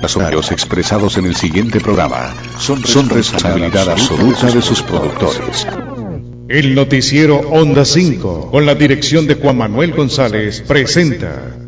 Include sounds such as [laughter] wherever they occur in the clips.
Los horarios expresados en el siguiente programa son, son responsabilidad absoluta de sus productores. El noticiero Onda 5, con la dirección de Juan Manuel González, presenta.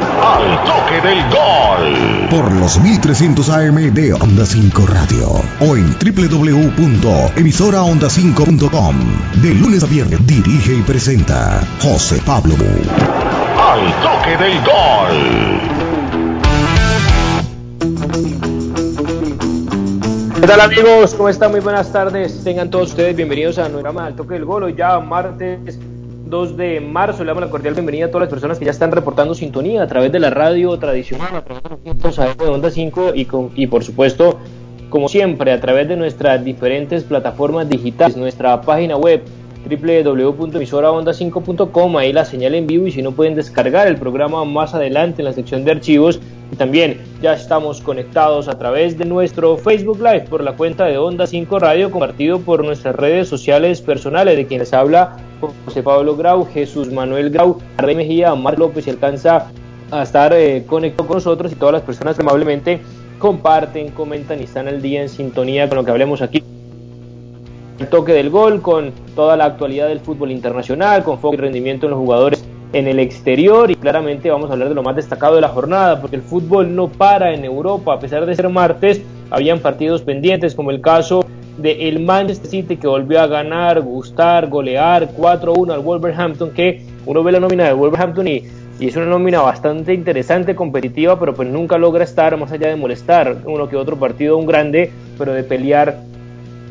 al toque del gol. Por los 1300 AM de Onda 5 Radio o en www.emisoraonda5.com. De lunes a viernes dirige y presenta José Pablo Al toque del gol. ¿Qué tal amigos? ¿Cómo están? Muy buenas tardes. Tengan todos ustedes bienvenidos a nuestro programa Al Toque del Gol. Hoy ya martes 2 de marzo. Le damos la cordial bienvenida a todas las personas que ya están reportando sintonía a través de la radio tradicional, a través de Onda 5 y, con, y por supuesto, como siempre, a través de nuestras diferentes plataformas digitales, nuestra página web www.emisoraonda5.com, ahí la señal en vivo y si no pueden descargar el programa más adelante en la sección de archivos. Y también ya estamos conectados a través de nuestro Facebook Live por la cuenta de Onda 5 Radio, compartido por nuestras redes sociales personales, de quienes habla José Pablo Grau, Jesús Manuel Grau, Rey Mejía, Omar López y alcanza a estar eh, conectado con nosotros y todas las personas que amablemente comparten, comentan y están al día en sintonía con lo que hablemos aquí. El toque del gol, con toda la actualidad del fútbol internacional, con foco y rendimiento en los jugadores en el exterior y claramente vamos a hablar de lo más destacado de la jornada, porque el fútbol no para en Europa, a pesar de ser martes, habían partidos pendientes como el caso de el Manchester City que volvió a ganar, gustar, golear 4-1 al Wolverhampton, que uno ve la nómina de Wolverhampton y, y, es una nómina bastante interesante, competitiva, pero pues nunca logra estar más allá de molestar uno que otro partido, un grande, pero de pelear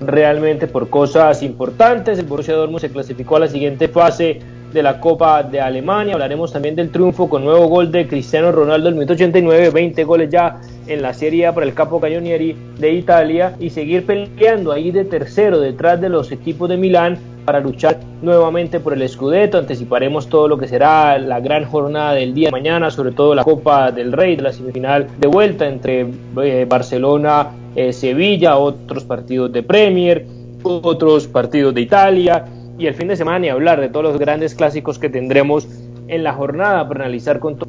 realmente por cosas importantes. El Borussia Dortmund se clasificó a la siguiente fase de la Copa de Alemania. Hablaremos también del triunfo con nuevo gol de Cristiano Ronaldo minuto 89, 20 goles ya en la Serie A para el Capo Cañonieri de Italia y seguir peleando ahí de tercero detrás de los equipos de Milán para luchar nuevamente por el Scudetto. Anticiparemos todo lo que será la gran jornada del día de mañana, sobre todo la Copa del Rey de la semifinal de vuelta entre eh, Barcelona, eh, Sevilla, otros partidos de Premier, otros partidos de Italia y el fin de semana y hablar de todos los grandes clásicos que tendremos en la jornada para analizar con todos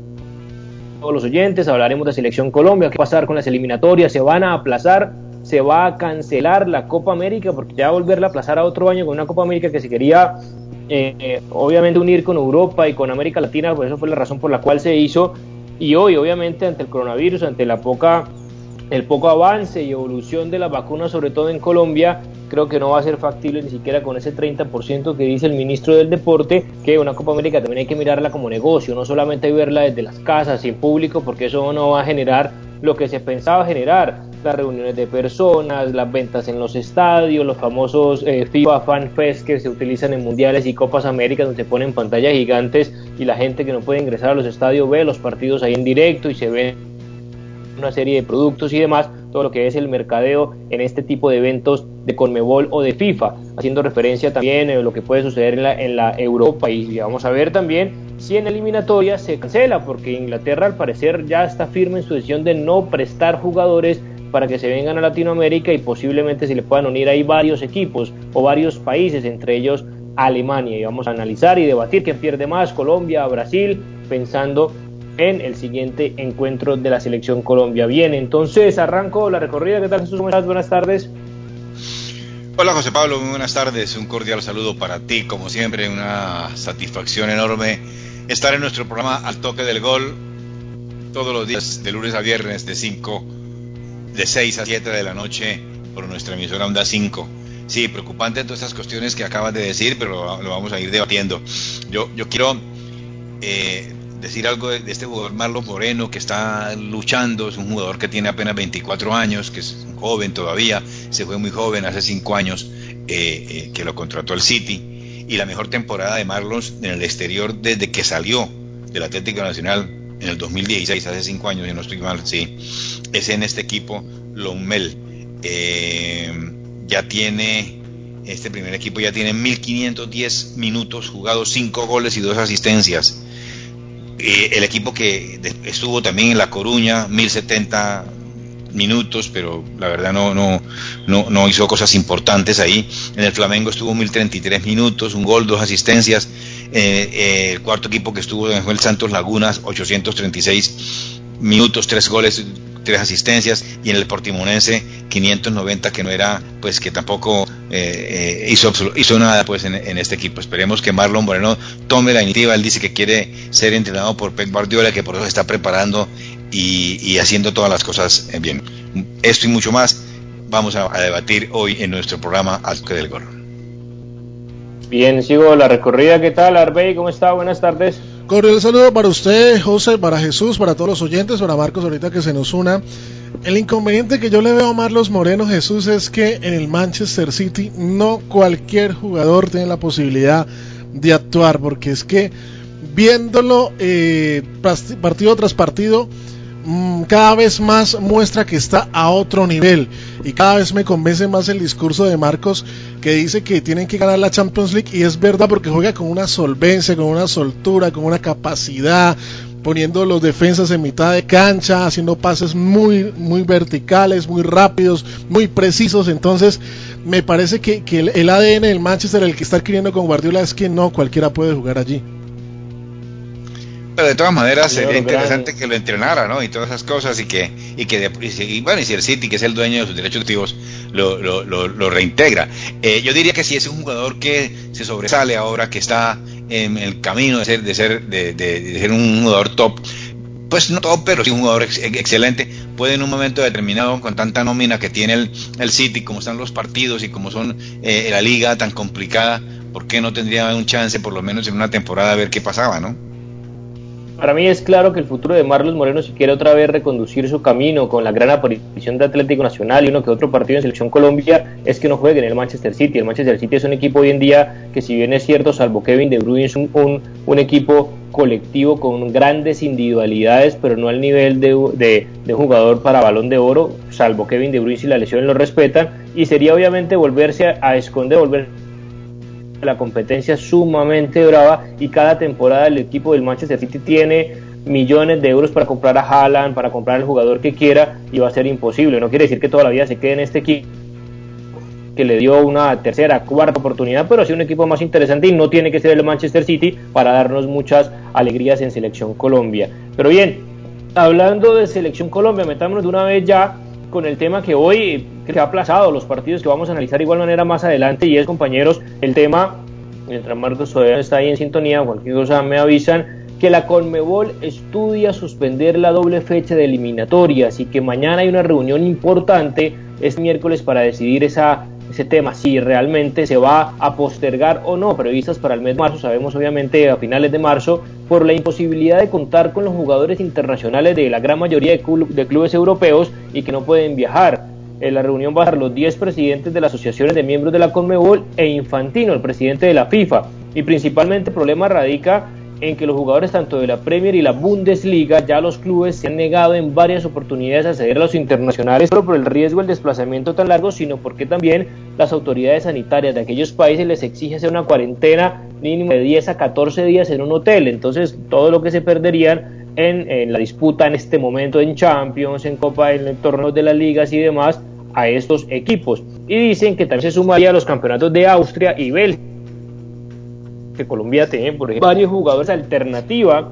los oyentes. Hablaremos de Selección Colombia, qué va a pasar con las eliminatorias, se van a aplazar, se va a cancelar la Copa América porque ya volverla a aplazar a otro año con una Copa América que se quería eh, eh, obviamente unir con Europa y con América Latina, pues eso fue la razón por la cual se hizo. Y hoy, obviamente, ante el coronavirus, ante la poca el poco avance y evolución de la vacuna, sobre todo en Colombia, creo que no va a ser factible ni siquiera con ese 30% que dice el ministro del Deporte, que una Copa América también hay que mirarla como negocio, no solamente verla desde las casas y en público, porque eso no va a generar lo que se pensaba generar, las reuniones de personas, las ventas en los estadios, los famosos eh, FIFA Fan Fest que se utilizan en mundiales y Copas Américas donde se ponen pantallas gigantes y la gente que no puede ingresar a los estadios ve los partidos ahí en directo y se ven una serie de productos y demás, todo lo que es el mercadeo en este tipo de eventos de Conmebol o de FIFA, haciendo referencia también a lo que puede suceder en la, en la Europa y vamos a ver también si en eliminatoria se cancela, porque Inglaterra al parecer ya está firme en su decisión de no prestar jugadores para que se vengan a Latinoamérica y posiblemente se le puedan unir ahí varios equipos o varios países, entre ellos Alemania. Y vamos a analizar y debatir quién pierde más, Colombia, Brasil, pensando en el siguiente encuentro de la selección Colombia. Bien, entonces arranco la recorrida. ¿Qué tal Jesús? Buenas tardes. Hola José Pablo, muy buenas tardes. Un cordial saludo para ti, como siempre, una satisfacción enorme estar en nuestro programa Al Toque del Gol todos los días, de lunes a viernes, de 5, de 6 a 7 de la noche, por nuestra emisora Onda 5. Sí, preocupante todas estas cuestiones que acabas de decir, pero lo, vamos a ir debatiendo. Yo, yo quiero eh, decir algo de, este jugador Marlon Moreno que está luchando, es un jugador que tiene apenas 24 años, que es joven todavía, se fue muy joven, hace 5 años eh, eh, que lo contrató el City, y la mejor temporada de Marlon en el exterior desde que salió del Atlético Nacional en el 2016, hace cinco años, si no estoy mal, sí, es en este equipo Lommel. Eh, ya tiene, este primer equipo ya tiene 1510 minutos jugados, 5 goles y 2 asistencias. Eh, el equipo que estuvo también en La Coruña, 1070 minutos, pero la verdad no, no, no, no hizo cosas importantes ahí. En el Flamengo estuvo 1033 minutos, un gol, dos asistencias. Eh, eh, el cuarto equipo que estuvo en el Santos Lagunas, 836 minutos, tres goles, tres asistencias y en el Portimonense 590 que no era pues que tampoco eh, hizo hizo nada pues en, este equipo esperemos que Marlon Moreno tome la iniciativa él dice que quiere ser entrenado por Pep Guardiola que por eso está preparando y, haciendo todas las cosas bien. Esto y mucho más vamos a, debatir hoy en nuestro programa Al del Gol. Bien, sigo la recorrida. ¿Qué tal, Arbey? ¿Cómo está? Buenas tardes. Cordial saludo para usted, José, para Jesús, para todos los oyentes, para Marcos, ahorita que se nos una. El inconveniente que yo le veo a Marlos Moreno Jesús es que en el Manchester City no cualquier jugador tiene la posibilidad de actuar, porque es que viéndolo eh, partido tras partido, cada vez más muestra que está a otro nivel y cada vez me convence más el discurso de Marcos que dice que tienen que ganar la Champions League y es verdad porque juega con una solvencia, con una soltura, con una capacidad, poniendo los defensas en mitad de cancha, haciendo pases muy, muy verticales, muy rápidos, muy precisos. Entonces, me parece que, que el, el, ADN del Manchester, el que está adquiriendo con Guardiola, es que no cualquiera puede jugar allí. Pero de todas maneras sería interesante que lo entrenara, ¿no? Y todas esas cosas y que, y que y, bueno, y si el City, que es el dueño de sus derechos activos, lo, lo, lo, reintegra. Eh, yo diría que si es un jugador que se sobresale ahora, que está en el camino de ser, de ser, de, de, ser un jugador top, pues no top, pero sí un jugador excelente, puede en un momento determinado, con tanta nómina que tiene el, el City, como están los partidos y como son eh, la liga tan complicada, ¿por qué no tendría un chance, por lo menos en una temporada, a ver qué pasaba, ¿no? Para mí es claro que el futuro de Marlos Moreno, si quiere otra vez reconducir su camino con la gran aparición de Atlético Nacional y uno que otro partido en Selección Colombia, es que no juegue en el Manchester City. El Manchester City es un equipo hoy en día que, si bien es cierto, salvo Kevin De Bruyne, es un, un, equipo colectivo con grandes individualidades, pero no al nivel de, de, jugador para balón de oro, salvo Kevin De Bruyne si la lesión lo respetan. Y sería obviamente volverse a, a esconder, la competencia sumamente brava y cada temporada el equipo del Manchester City tiene millones de euros para comprar a Haaland, para comprar al jugador que quiera y va a ser imposible. No quiere decir que toda la vida se quede en este equipo que le dio una tercera, cuarta oportunidad, pero sí un equipo más interesante y no tiene que ser el Manchester City para darnos muchas alegrías en Selección Colombia. Pero bien, hablando de Selección Colombia, metámonos de una vez ya con el tema que hoy que ha aplazado, los partidos que vamos a analizar de igual manera más adelante, y es, compañeros, el tema, mientras Marcos todavía está ahí en sintonía, cualquier cosa me avisan, que la Conmebol estudia suspender la doble fecha de eliminatorias y que mañana hay una reunión importante este miércoles para decidir esa ese tema, si realmente se va a postergar o no, previstas para el mes de marzo, sabemos obviamente a finales de marzo, por la imposibilidad de contar con los jugadores internacionales de la gran mayoría de, clubes europeos y que no pueden viajar. En la reunión van a estar los 10 presidentes de las asociaciones de miembros de la Conmebol e Infantino, el presidente de la FIFA. Y principalmente el problema radica en que los jugadores tanto de la Premier y la Bundesliga, ya los clubes se han negado en varias oportunidades a ceder a los internacionales, solo por el riesgo del desplazamiento tan largo, sino porque también las autoridades sanitarias de aquellos países les exige hacer una cuarentena mínimo de 10 a 14 días en un hotel. Entonces, todo lo que se perderían en, la disputa en este momento en Champions, en Copa, en torneos de las ligas y demás, a estos equipos. Y dicen que también se sumaría a los campeonatos de Austria y Bélgica que Colombia tiene, por ejemplo, varios jugadores alternativa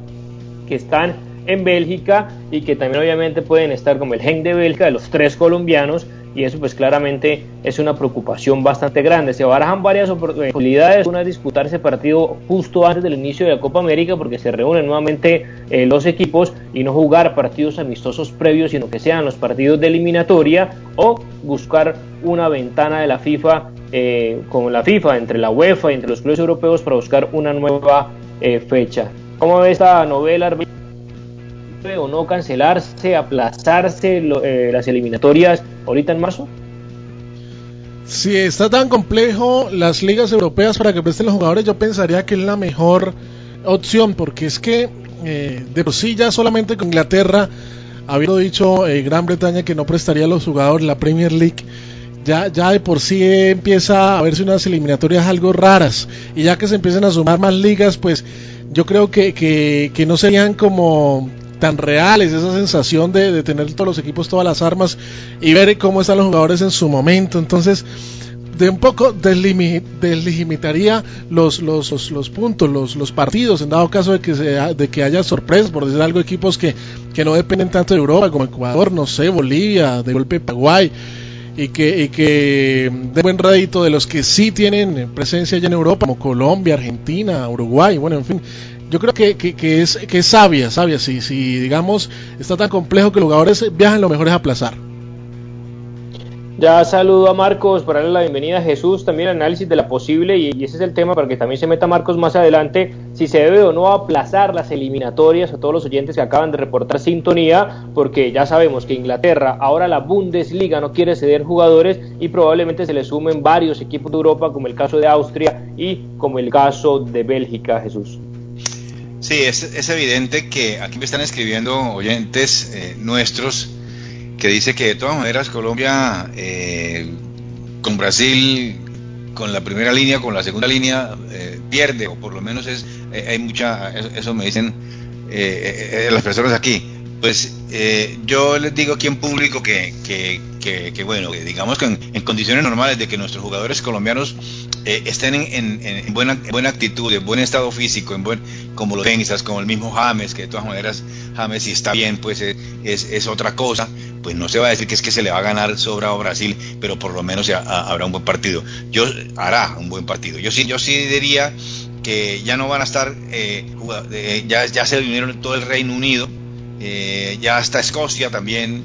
que están en Bélgica y que también obviamente pueden estar como el Gen de Bélgica de los tres colombianos y eso pues claramente es una preocupación bastante grande. Se barajan varias posibilidades, una es disputar ese partido justo antes del inicio de la Copa América porque se reúnen nuevamente eh, los equipos y no jugar partidos amistosos previos, sino que sean los partidos de eliminatoria o buscar una ventana de la FIFA eh, con la FIFA, entre la UEFA y entre los clubes europeos para buscar una nueva eh, fecha. ¿Cómo ve esta novela? o no cancelarse, aplazarse eh, las eliminatorias ahorita en marzo? Si está tan complejo las ligas europeas para que presten los jugadores, yo pensaría que es la mejor opción, porque es que eh, de por sí ya solamente con Inglaterra, habiendo dicho Gran Bretaña que no prestaría a los jugadores la Premier League, ya, ya de por sí empieza a verse unas eliminatorias algo raras. Y ya que se empiezan a sumar más ligas, pues yo creo que, que, que no serían como tan reales, esa sensación de, de, tener todos los equipos, todas las armas y ver cómo están los jugadores en su momento. Entonces, de un poco deslimitaría los, los, los, puntos, los, los partidos, en dado caso de que, de que haya sorpresas, por decir algo, equipos que, que no dependen tanto de Europa, como Ecuador, no sé, Bolivia, de golpe Paraguay y que, y que de buen rédito de los que sí tienen presencia allá en Europa, como Colombia, Argentina, Uruguay, bueno, en fin. Yo creo que, que, que es, que es sabia, sabia, si, si digamos está tan complejo que los jugadores viajan, lo mejor es aplazar. Ya saludo a Marcos para darle la bienvenida a Jesús, también el análisis de la posible, y, ese es el tema para que también se meta Marcos más adelante, si se debe o no aplazar las eliminatorias a todos los oyentes que acaban de reportar sintonía, porque ya sabemos que Inglaterra, ahora la Bundesliga no quiere ceder jugadores y probablemente se le sumen varios equipos de Europa, como el caso de Austria y como el caso de Bélgica, Jesús. Sí, es, es evidente que aquí me están escribiendo oyentes eh, nuestros, que dice que de todas maneras Colombia eh, con Brasil, con la primera línea, con la segunda línea, eh, pierde, o por lo menos es eh, hay mucha, eso me dicen eh, las personas aquí. Pues yo les digo aquí en público que, que, que, que bueno, digamos que en, condiciones normales de que nuestros jugadores colombianos estén en, en, en, buena, buena actitud, en buen estado físico, en buen, como los tenistas, como el mismo James, que de todas maneras James si está bien, pues es, es, es otra cosa pues no se va a decir que es que se le va a ganar sobra a Brasil, pero por lo menos ya, habrá un buen partido. Yo hará un buen partido. Yo sí, yo sí diría que ya no van a estar, eh, eh, ya, ya se unieron todo el Reino Unido, eh, ya está Escocia también,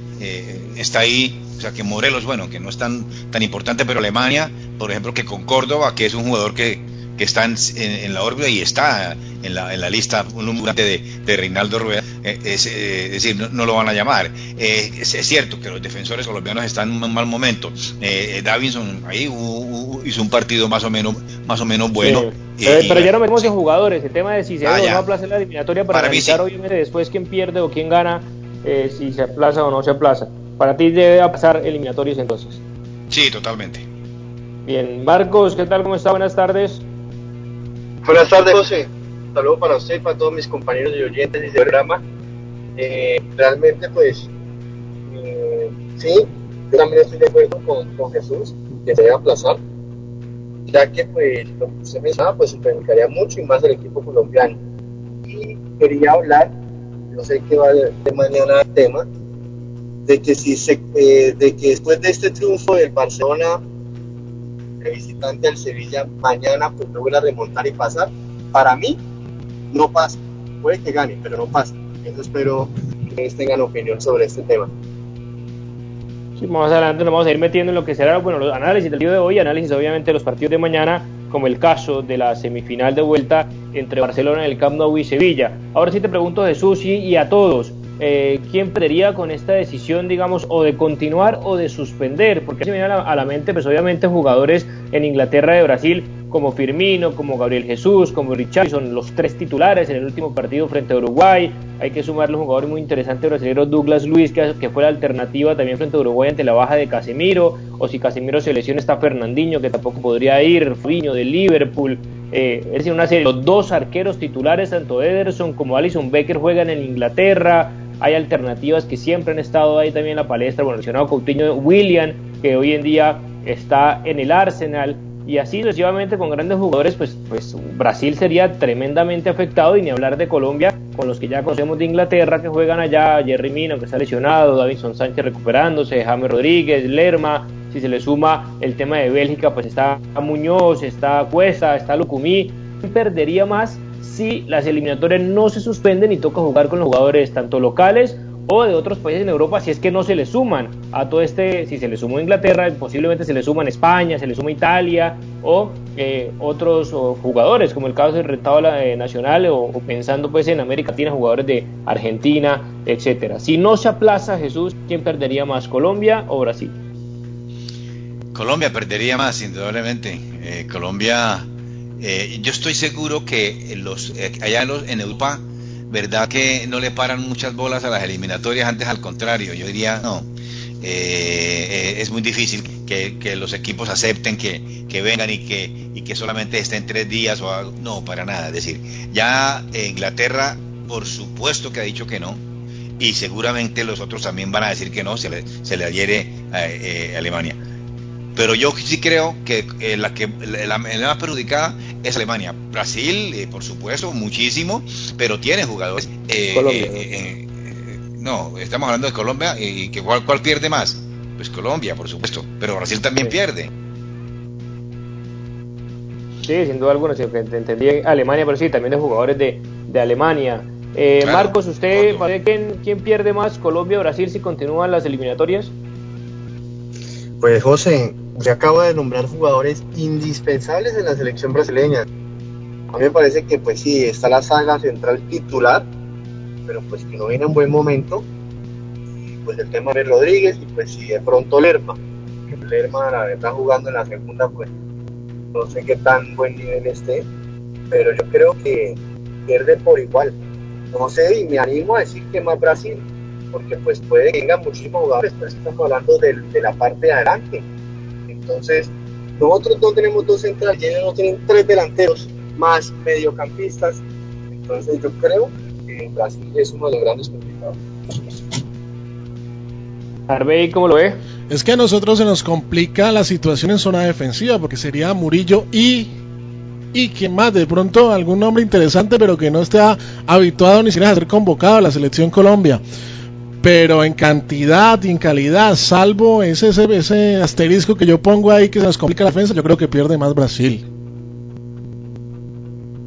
está ahí, o sea que Morelos, bueno, que no es tan, tan importante, pero Alemania, por ejemplo, que con Córdoba, que es un jugador que, que está en, en, la órbita y está en la, en la lista un de, de Reinaldo Rueda, eh, es, eh, es, decir, no, no, lo van a llamar. Eh, es, es, cierto que los defensores colombianos están en un mal momento. Eh, Davinson ahí uh, uh, hizo un partido más o menos, más o menos bueno. Sí. pero, pero ya no metemos en jugadores, el tema de si se ah, o no aplaza la eliminatoria para, para analizar sí. obviamente después quién pierde o quién gana, si se aplaza o no se aplaza. Para ti debe pasar eliminatorios entonces. Sí, totalmente. Bien, Marcos, ¿qué tal? ¿Cómo está? Buenas tardes. Buenas tardes, José. Un saludo para usted, para todos mis compañeros y oyentes de este programa. Eh, realmente, pues, eh, sí, yo también estoy de acuerdo con, con, Jesús, que se debe aplazar, ya que, pues, lo que usted mencionaba, pues, se perjudicaría mucho y más el equipo colombiano. Y quería hablar, no sé qué va de mañana el tema, de que si se, eh, de que después de este triunfo del Barcelona de visitante al Sevilla mañana pues logra remontar y pasar. Para mí, no pasa. Puede que gane, pero no pasa. Espero que ustedes tengan opinión sobre este tema. Sí, más adelante nos vamos a ir metiendo en lo que será, bueno, los análisis del día de hoy, análisis obviamente de los partidos de mañana, como el caso de la semifinal de vuelta entre Barcelona, el Camp Nou y Sevilla. Ahora sí te pregunto, Jesús, y, y a todos, eh, quién perdería con esta decisión, digamos, o de continuar o de suspender, porque se me viene a la, a la, mente, pues obviamente jugadores en Inglaterra de Brasil como Firmino, como Gabriel Jesús, como Richardson, los tres titulares en el último partido frente a Uruguay. Hay que sumarle un jugador muy interesante brasileño, Douglas Luis, que, fue la alternativa también frente a Uruguay ante la baja de Casemiro, o si Casemiro se lesiona está Fernandinho, que tampoco podría ir, Fabinho de Liverpool. Eh, es decir, una serie, los dos arqueros titulares, tanto Ederson como Alison Becker, juegan en Inglaterra hay alternativas que siempre han estado ahí también en la palestra, bueno, mencionado Coutinho William, que hoy en día está en el Arsenal, y así sucesivamente con grandes jugadores, pues, pues Brasil sería tremendamente afectado, y ni hablar de Colombia, con los que ya conocemos de Inglaterra, que juegan allá, Jerry Mina, que está lesionado, Davinson Sánchez recuperándose, James Rodríguez, Lerma, si se le suma el tema de Bélgica, pues está Muñoz, está Cuesta, está Lucumí, perdería más si las eliminatorias no se suspenden y toca jugar con los jugadores tanto locales o de otros países en Europa si es que no se le suman a todo este, si se le sumó Inglaterra, posiblemente se le suman España, se le suma Italia o eh, otros jugadores, como el caso del rentado eh, nacional o, o, pensando pues en América Latina, jugadores de Argentina, etcétera. Si no se aplaza Jesús, ¿quién perdería más, Colombia o Brasil? Colombia perdería más, indudablemente. Eh, Colombia eh, yo estoy seguro que los, eh, allá los, en Europa ¿verdad que no le paran muchas bolas a las eliminatorias? Antes al contrario, yo diría, no, eh, es muy difícil que, los equipos acepten que, vengan y que, y que solamente estén tres días o algo. No, para nada. Es decir, ya Inglaterra, por supuesto que ha dicho que no, y seguramente los otros también van a decir que no, se le, se le adhiere a eh, Alemania. Pero yo sí creo que eh, la que la, más perjudicada es Alemania. Brasil, eh, por supuesto, muchísimo, pero tiene jugadores. Eh, no, estamos hablando de Colombia y que cuál, cuál pierde más. Pues Colombia, por supuesto, pero Brasil también pierde. Sí, sin duda alguna, entendí Alemania, pero sí, también de jugadores de, de Alemania. Marcos, ¿usted quién, quién pierde más, Colombia o Brasil, si continúan las eliminatorias? Pues José, se acaba de nombrar jugadores indispensables en la selección brasileña. A mí me parece que pues sí, está la saga central titular, pero pues que no viene en buen momento. Y pues el tema de Rodríguez y pues si de pronto Lerma. Lerma la verdad jugando en la segunda pues no sé qué tan buen nivel esté, pero yo creo que pierde por igual. No sé y me animo a decir que más Brasil, porque pues puede que vengan muchísimos jugadores, pero estamos hablando de, de la parte de adelante entonces, nosotros no tenemos dos centrales, ellos no tienen tres delanteros más mediocampistas. Entonces, yo creo que Brasil es uno de los grandes complicados. Arbey, ¿cómo lo ve? Es que a nosotros se nos complica la situación en zona defensiva, porque sería Murillo y y quien más, de pronto algún nombre interesante, pero que no esté habituado ni siquiera a ser convocado a la selección Colombia pero en cantidad y en calidad, salvo ese, ese, asterisco que yo pongo ahí que se nos complica la defensa, yo creo que pierde más Brasil.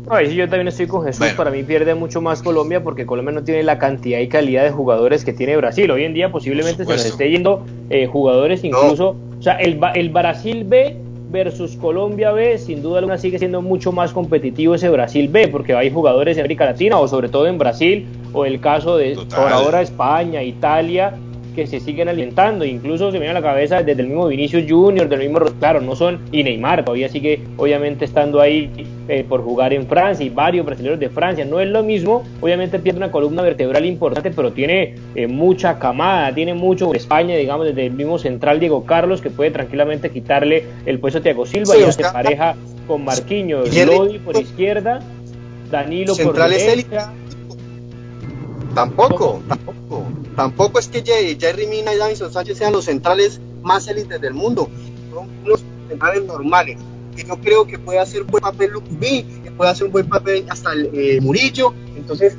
Ay, yo también estoy con Jesús. Para mí pierde mucho más Colombia porque Colombia no tiene la cantidad y calidad de jugadores que tiene Brasil. Hoy en día posiblemente se nos esté yendo eh, jugadores incluso. O sea, el, el Brasil B versus Colombia B, sin duda alguna sigue siendo mucho más competitivo ese Brasil B, porque hay jugadores en América Latina o sobre todo en Brasil, o el caso de por ahora España, Italia, que se siguen alimentando, incluso se viene a la cabeza desde el mismo Vinicius Junior, del mismo, claro, no son, y Neymar todavía sigue obviamente estando ahí eh, por jugar en Francia y varios brasileños de Francia, no es lo mismo, obviamente pierde una columna vertebral importante, pero tiene eh, mucha camada, tiene mucho España, digamos, desde el mismo central Diego Carlos, que puede tranquilamente quitarle el puesto a Thiago Silva y hace pareja con Marquinhos, Lodi por izquierda, Danilo por derecha. Tampoco, tampoco. Tampoco es que Jerry Mina y Davison Sánchez sean los centrales más élites del mundo. Son unos centrales normales. Que yo creo que puede hacer un buen papel Lucumí, que puede hacer un buen papel hasta el eh, Murillo. Entonces,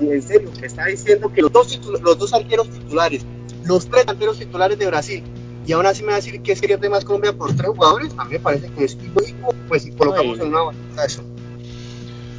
en serio, que está diciendo que los dos, los dos arqueros titulares, los tres arqueros titulares de Brasil, y aún así me va a decir que sería de más Colombia por tres jugadores, a mí me parece que es ilógico, pues si colocamos en una balanza eso.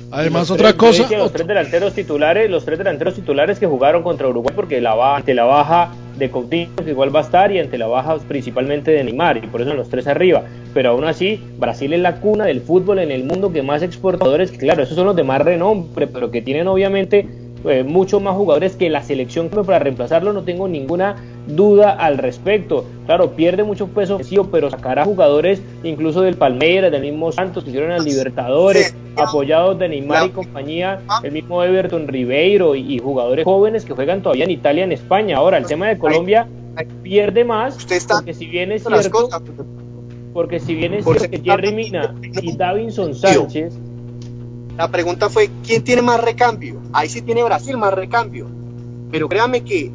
Además, otra cosa. Los tres delanteros titulares, los tres delanteros titulares que jugaron contra Uruguay, porque la ante la baja de Coutinho, que igual va a estar, y ante la baja principalmente de Neymar, y por eso los tres arriba. Pero aún así, Brasil es la cuna del fútbol en el mundo que más exportadores, claro, esos son los de más renombre, pero que tienen obviamente eh, muchos más jugadores que la selección para reemplazarlo, no tengo ninguna duda al respecto. Claro, pierde mucho peso pero sacará jugadores incluso del Palmeiras, del mismo Santos, que hicieron al Libertadores, apoyados de Neymar y compañía, el mismo Everton Ribeiro y, jugadores jóvenes que juegan todavía en Italia, en España. Ahora, el tema de Colombia pierde más, porque si bien es cierto, porque si bien es cierto que Jerry Mina y Davinson Sánchez la pregunta fue, ¿quién tiene más recambio? Ahí sí tiene Brasil más recambio. Pero créame que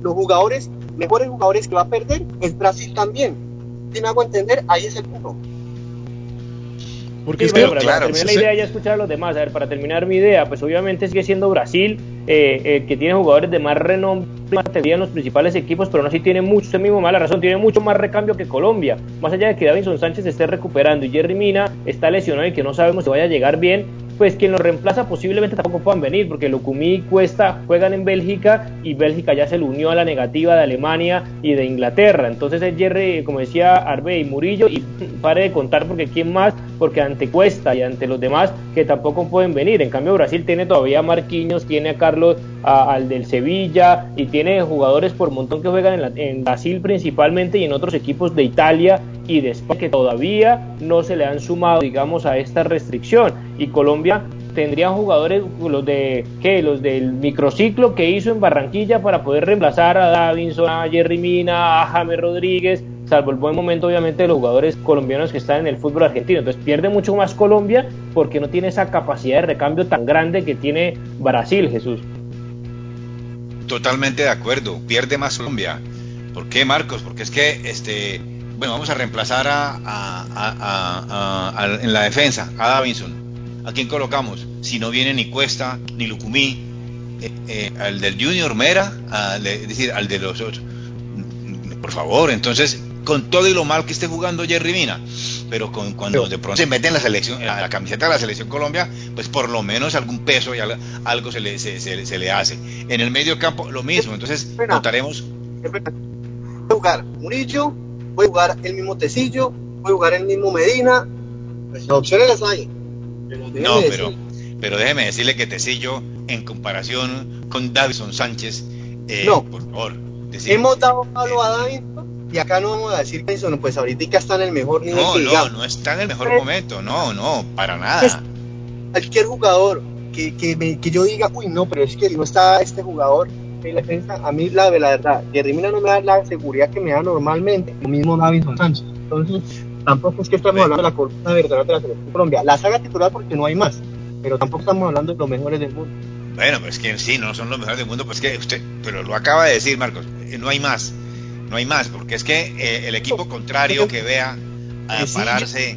los jugadores, mejores jugadores que va a perder es Brasil también. Si me hago entender, ahí es el punto. Porque para terminar la idea ya escuchar a los demás. A ver, para terminar mi idea, pues obviamente sigue siendo Brasil, eh, eh, que tiene jugadores de más renombre en los principales equipos, pero no así tiene mucho, usted mismo mala razón, tiene mucho más recambio que Colombia. Más allá de que Davinson Sánchez esté recuperando y Jerry Mina está lesionado y que no sabemos si vaya a llegar bien, pues quien lo reemplaza posiblemente tampoco puedan venir, porque Lukumi y Cuesta juegan en Bélgica y Bélgica ya se le unió a la negativa de Alemania y de Inglaterra. Entonces es Jerry, como decía Arbe y Murillo, y [clears throat] pare de contar porque quién más, porque ante Cuesta y ante los demás que tampoco pueden venir. En cambio Brasil tiene todavía a Marquinhos, tiene a Carlos, al del Sevilla y tiene jugadores por montón que juegan en, en Brasil principalmente y en otros equipos de Italia y de España que todavía no se le han sumado, digamos, a esta restricción. Y Colombia tendrían jugadores, los de ¿qué? los del microciclo que hizo en Barranquilla para poder reemplazar a Davinson, a Jerry Mina, a James Rodríguez, salvo el buen momento obviamente de los jugadores colombianos que están en el fútbol argentino. Entonces pierde mucho más Colombia porque no tiene esa capacidad de recambio tan grande que tiene Brasil, Jesús. Totalmente de acuerdo, pierde más Colombia. ¿Por qué, Marcos? Porque es que, este, bueno, vamos a reemplazar a, en la defensa a Davinson. ¿A quién colocamos? Si no viene ni Cuesta ni Lucumí, eh, eh, al del Junior Mera, es decir, al de los otros. Por favor, entonces con todo y lo mal que esté jugando Jerry Mina, pero con, cuando de pronto se mete en la selección, la, camiseta de la selección Colombia, pues por lo menos algún peso y algo se le, se, se, le hace. En el medio campo lo mismo, entonces notaremos. Puede jugar Murillo, puede jugar el mismo Tecillo, puede jugar el mismo Medina, pues las opciones las hay. no, pero, pero déjeme decirle que Tecillo, en comparación con Davison Sánchez, eh, no. por favor. Hemos dado palo a David y acá no vamos a decir que eso, no, pues ahorita está en el mejor nivel. No, no, no está en el mejor momento, no, no, para nada. cualquier jugador que, que, que, yo diga, uy, no, pero es que no está este jugador en la defensa, a mí la, la verdad, Jerry Mina no me da la seguridad que me da normalmente, lo mismo Davidson Sánchez. Entonces, tampoco es que estamos hablando de la columna verdadera de la selección Colombia. La saga titular porque no hay más, pero tampoco estamos hablando de los mejores del mundo. Bueno, pues que sí, no son los mejores del mundo, pues que usted, pero lo acaba de decir, Marcos, eh, no hay más no hay más, porque es que eh, el equipo contrario que vea a pararse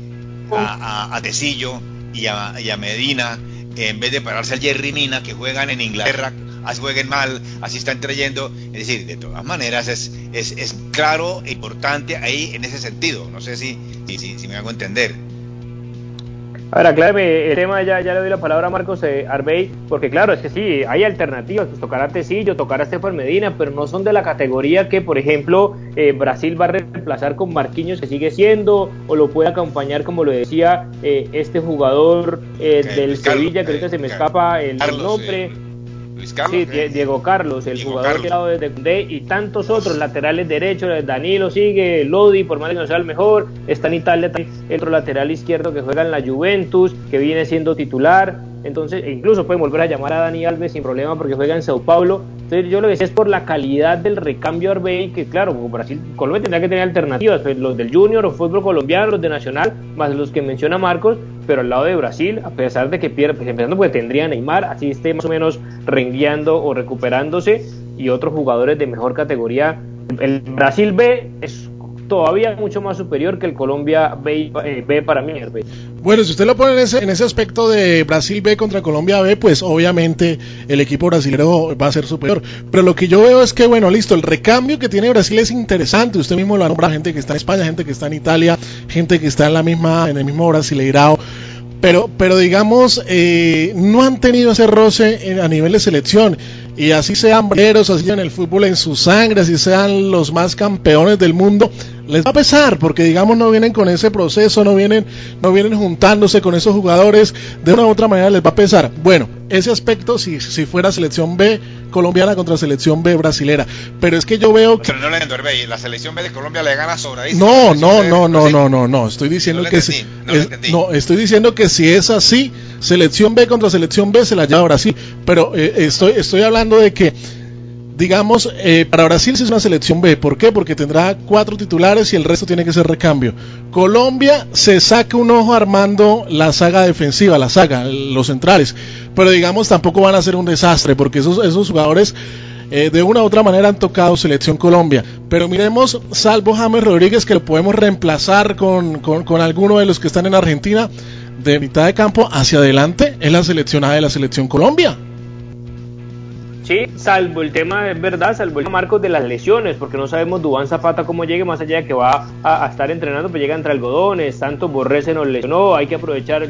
a, a, Tecillo y a, y a, Medina, en vez de pararse al Jerry Mina, que juegan en Inglaterra, así jueguen mal, así están trayendo, es decir, de todas maneras es, es, es claro e importante ahí en ese sentido, no sé si, si, si me hago entender. Ahora, aclárame el tema, ya, ya le doy la palabra a Marcos eh, Arbey, porque claro, es que sí, hay alternativas, pues tocará Tecillo, tocará Estefan Medina, pero no son de la categoría que, por ejemplo, eh, Brasil va a reemplazar con Marquinhos, que sigue siendo, o lo puede acompañar, como lo decía eh, este jugador del Sevilla, que ahorita se me escapa el, nombre. Sí, Diego Carlos, el jugador que ha desde Cundé y tantos otros laterales derechos, Danilo sigue, Lodi, por más que no sea el mejor, está en Italia el otro lateral izquierdo que juega en la Juventus, que viene siendo titular, entonces e incluso pueden volver a llamar a Dani Alves sin problema porque juega en Sao Paulo, entonces yo lo que decía es por la calidad del recambio Arbey, que claro, Brasil, Colombia tendrá que tener alternativas, pues, los del Junior o fútbol colombiano, los de Nacional, más los que menciona Marcos, pero al lado de Brasil, a pesar de que pierde, pues empezando porque tendría Neymar, así esté más o menos rengueando o recuperándose, y otros jugadores de mejor categoría. El Brasil B es todavía mucho más superior que el Colombia B, eh, para mí. Bueno, si usted lo pone en ese, en ese aspecto de Brasil B contra Colombia B, pues obviamente el equipo brasileño va a ser superior. Pero lo que yo veo es que, bueno, listo, el recambio que tiene Brasil es interesante. Usted mismo lo nombra, gente que está en España, gente que está en Italia, gente que está en la misma, en el mismo Brasileirao pero, pero digamos, eh, no han tenido ese roce a nivel de selección. Y así sean breros, así en el fútbol en su sangre, así sean los más campeones del mundo, les va a pesar, porque digamos no vienen con ese proceso, no vienen, no vienen juntándose con esos jugadores, de una u otra manera les va a pesar. Bueno, ese aspecto si, si fuera selección B colombiana contra selección B brasilera. Pero es que yo veo que... no le la selección B de Colombia le gana No, no, no, no, no, no, no, estoy diciendo que si, no, estoy diciendo que si es así, selección B contra selección B se la lleva Brasil. Pero eh, estoy, estoy hablando de que digamos, eh, para Brasil sí es una selección B. ¿Por qué? Porque tendrá cuatro titulares y el resto tiene que ser recambio. Colombia se saca un ojo armando la saga defensiva, la saga, los centrales. Pero digamos, tampoco van a ser un desastre porque esos, esos jugadores eh, de una u otra manera han tocado selección Colombia. Pero miremos, salvo James Rodríguez, que lo podemos reemplazar con, con, con alguno de los que están en Argentina, de mitad de campo hacia adelante, es la seleccionada de la selección Colombia. Sí, salvo el tema, es verdad, salvo el Marcos de las lesiones, porque no sabemos Dubán Zapata cómo llegue, más allá de que va a, estar entrenando, pues llega entre algodones, Santos Borré se nos lesionó, hay que aprovechar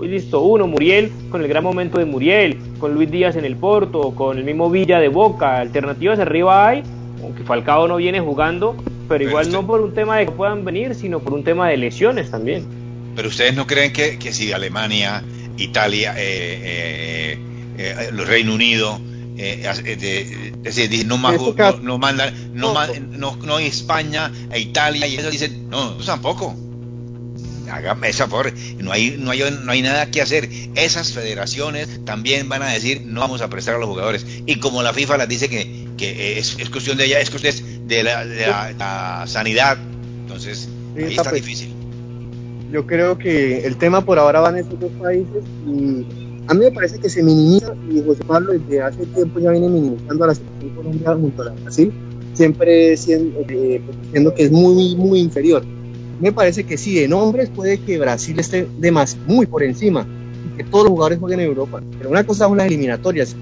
listo, uno, Muriel, con el gran momento de Muriel, con Luis Díaz en el Porto, con el mismo Villa de Boca, alternativas arriba hay, aunque Falcao no viene jugando, pero igual no por un tema de que puedan venir, sino por un tema de lesiones también. Pero ustedes no creen que, que si Alemania, Italia, eh, eh, eh, el Reino Unido, eh, eh decir, no, no, mandan, no, no, no, España e Italia, y ellos dicen, no, tampoco. hágame esa favor, no hay, no, hay, no hay nada que hacer. Esas federaciones también van a decir no vamos a prestar a los jugadores. Y como la FIFA las dice que, que es, es cuestión de ella, es cuestión de la, de la, sanidad, entonces ahí está pues, difícil. Yo creo que el tema por ahora va en estos dos países y a mí me parece que se minimiza, y José Pablo desde hace tiempo ya viene minimizando a la selección colombiana junto a la Brasil, siempre siendo, eh, diciendo que es muy, muy inferior me parece que sí, en hombres puede que Brasil esté de más, muy por encima, que todos los jugadores jueguen en Europa. Pero una cosa son las eliminatorias.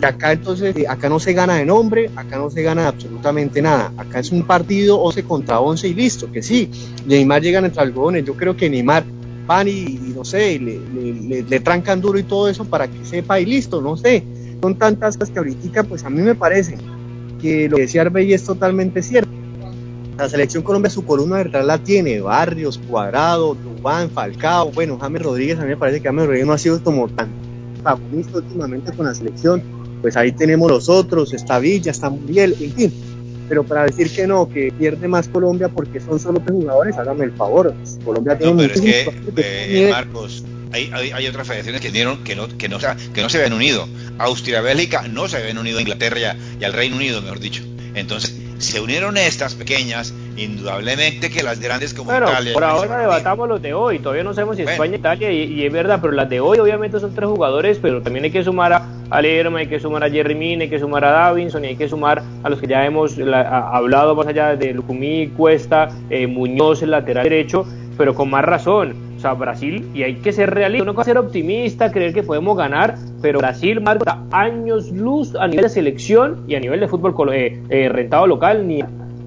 Y acá entonces, eh, acá no se gana de nombre, acá no se gana absolutamente nada. Acá es un partido 11 contra 11 y listo, que sí. Neymar llegan entre algodones. Yo creo que Neymar van y, no sé, le, le, le, trancan duro y todo eso para que sepa y listo, no sé. Son tantas cosas que ahorita, pues a mí me parece que lo que decía Arbey es totalmente cierto. La selección Colombia su columna vertebral la tiene, Barrios, Cuadrado, Dubán, Falcao, bueno, James Rodríguez, a mí me parece que James Rodríguez no ha sido como tan protagonista últimamente con la selección, pues ahí tenemos los otros, está Villa, está Muriel, en fin, pero para decir que no, que pierde más Colombia porque son solo tres jugadores, hágame el favor, Colombia tiene no, pero es que, eh, Marcos, hay, hay, otras federaciones que dieron que no, que no, que no se habían unido. Austria, Bélgica no se habían unido a Inglaterra y al Reino Unido, mejor dicho. Entonces, se unieron estas pequeñas, indudablemente que las grandes como bueno, Italia. Por ahora debatamos los de hoy, todavía no sabemos si España, Italia, y, es verdad, pero las de hoy obviamente son tres jugadores, pero también hay que sumar a, a Lerma, hay que sumar a Jerry Min, hay que sumar a Davinson y hay que sumar a los que ya hemos hablado más allá de Lucumí, Cuesta, eh, Muñoz, el lateral derecho, pero con más razón sea, Brasil, y hay que ser realista, no que ser optimista, creer que podemos ganar, pero Brasil marca años luz a nivel de selección y a nivel de fútbol eh, eh, rentado local, ni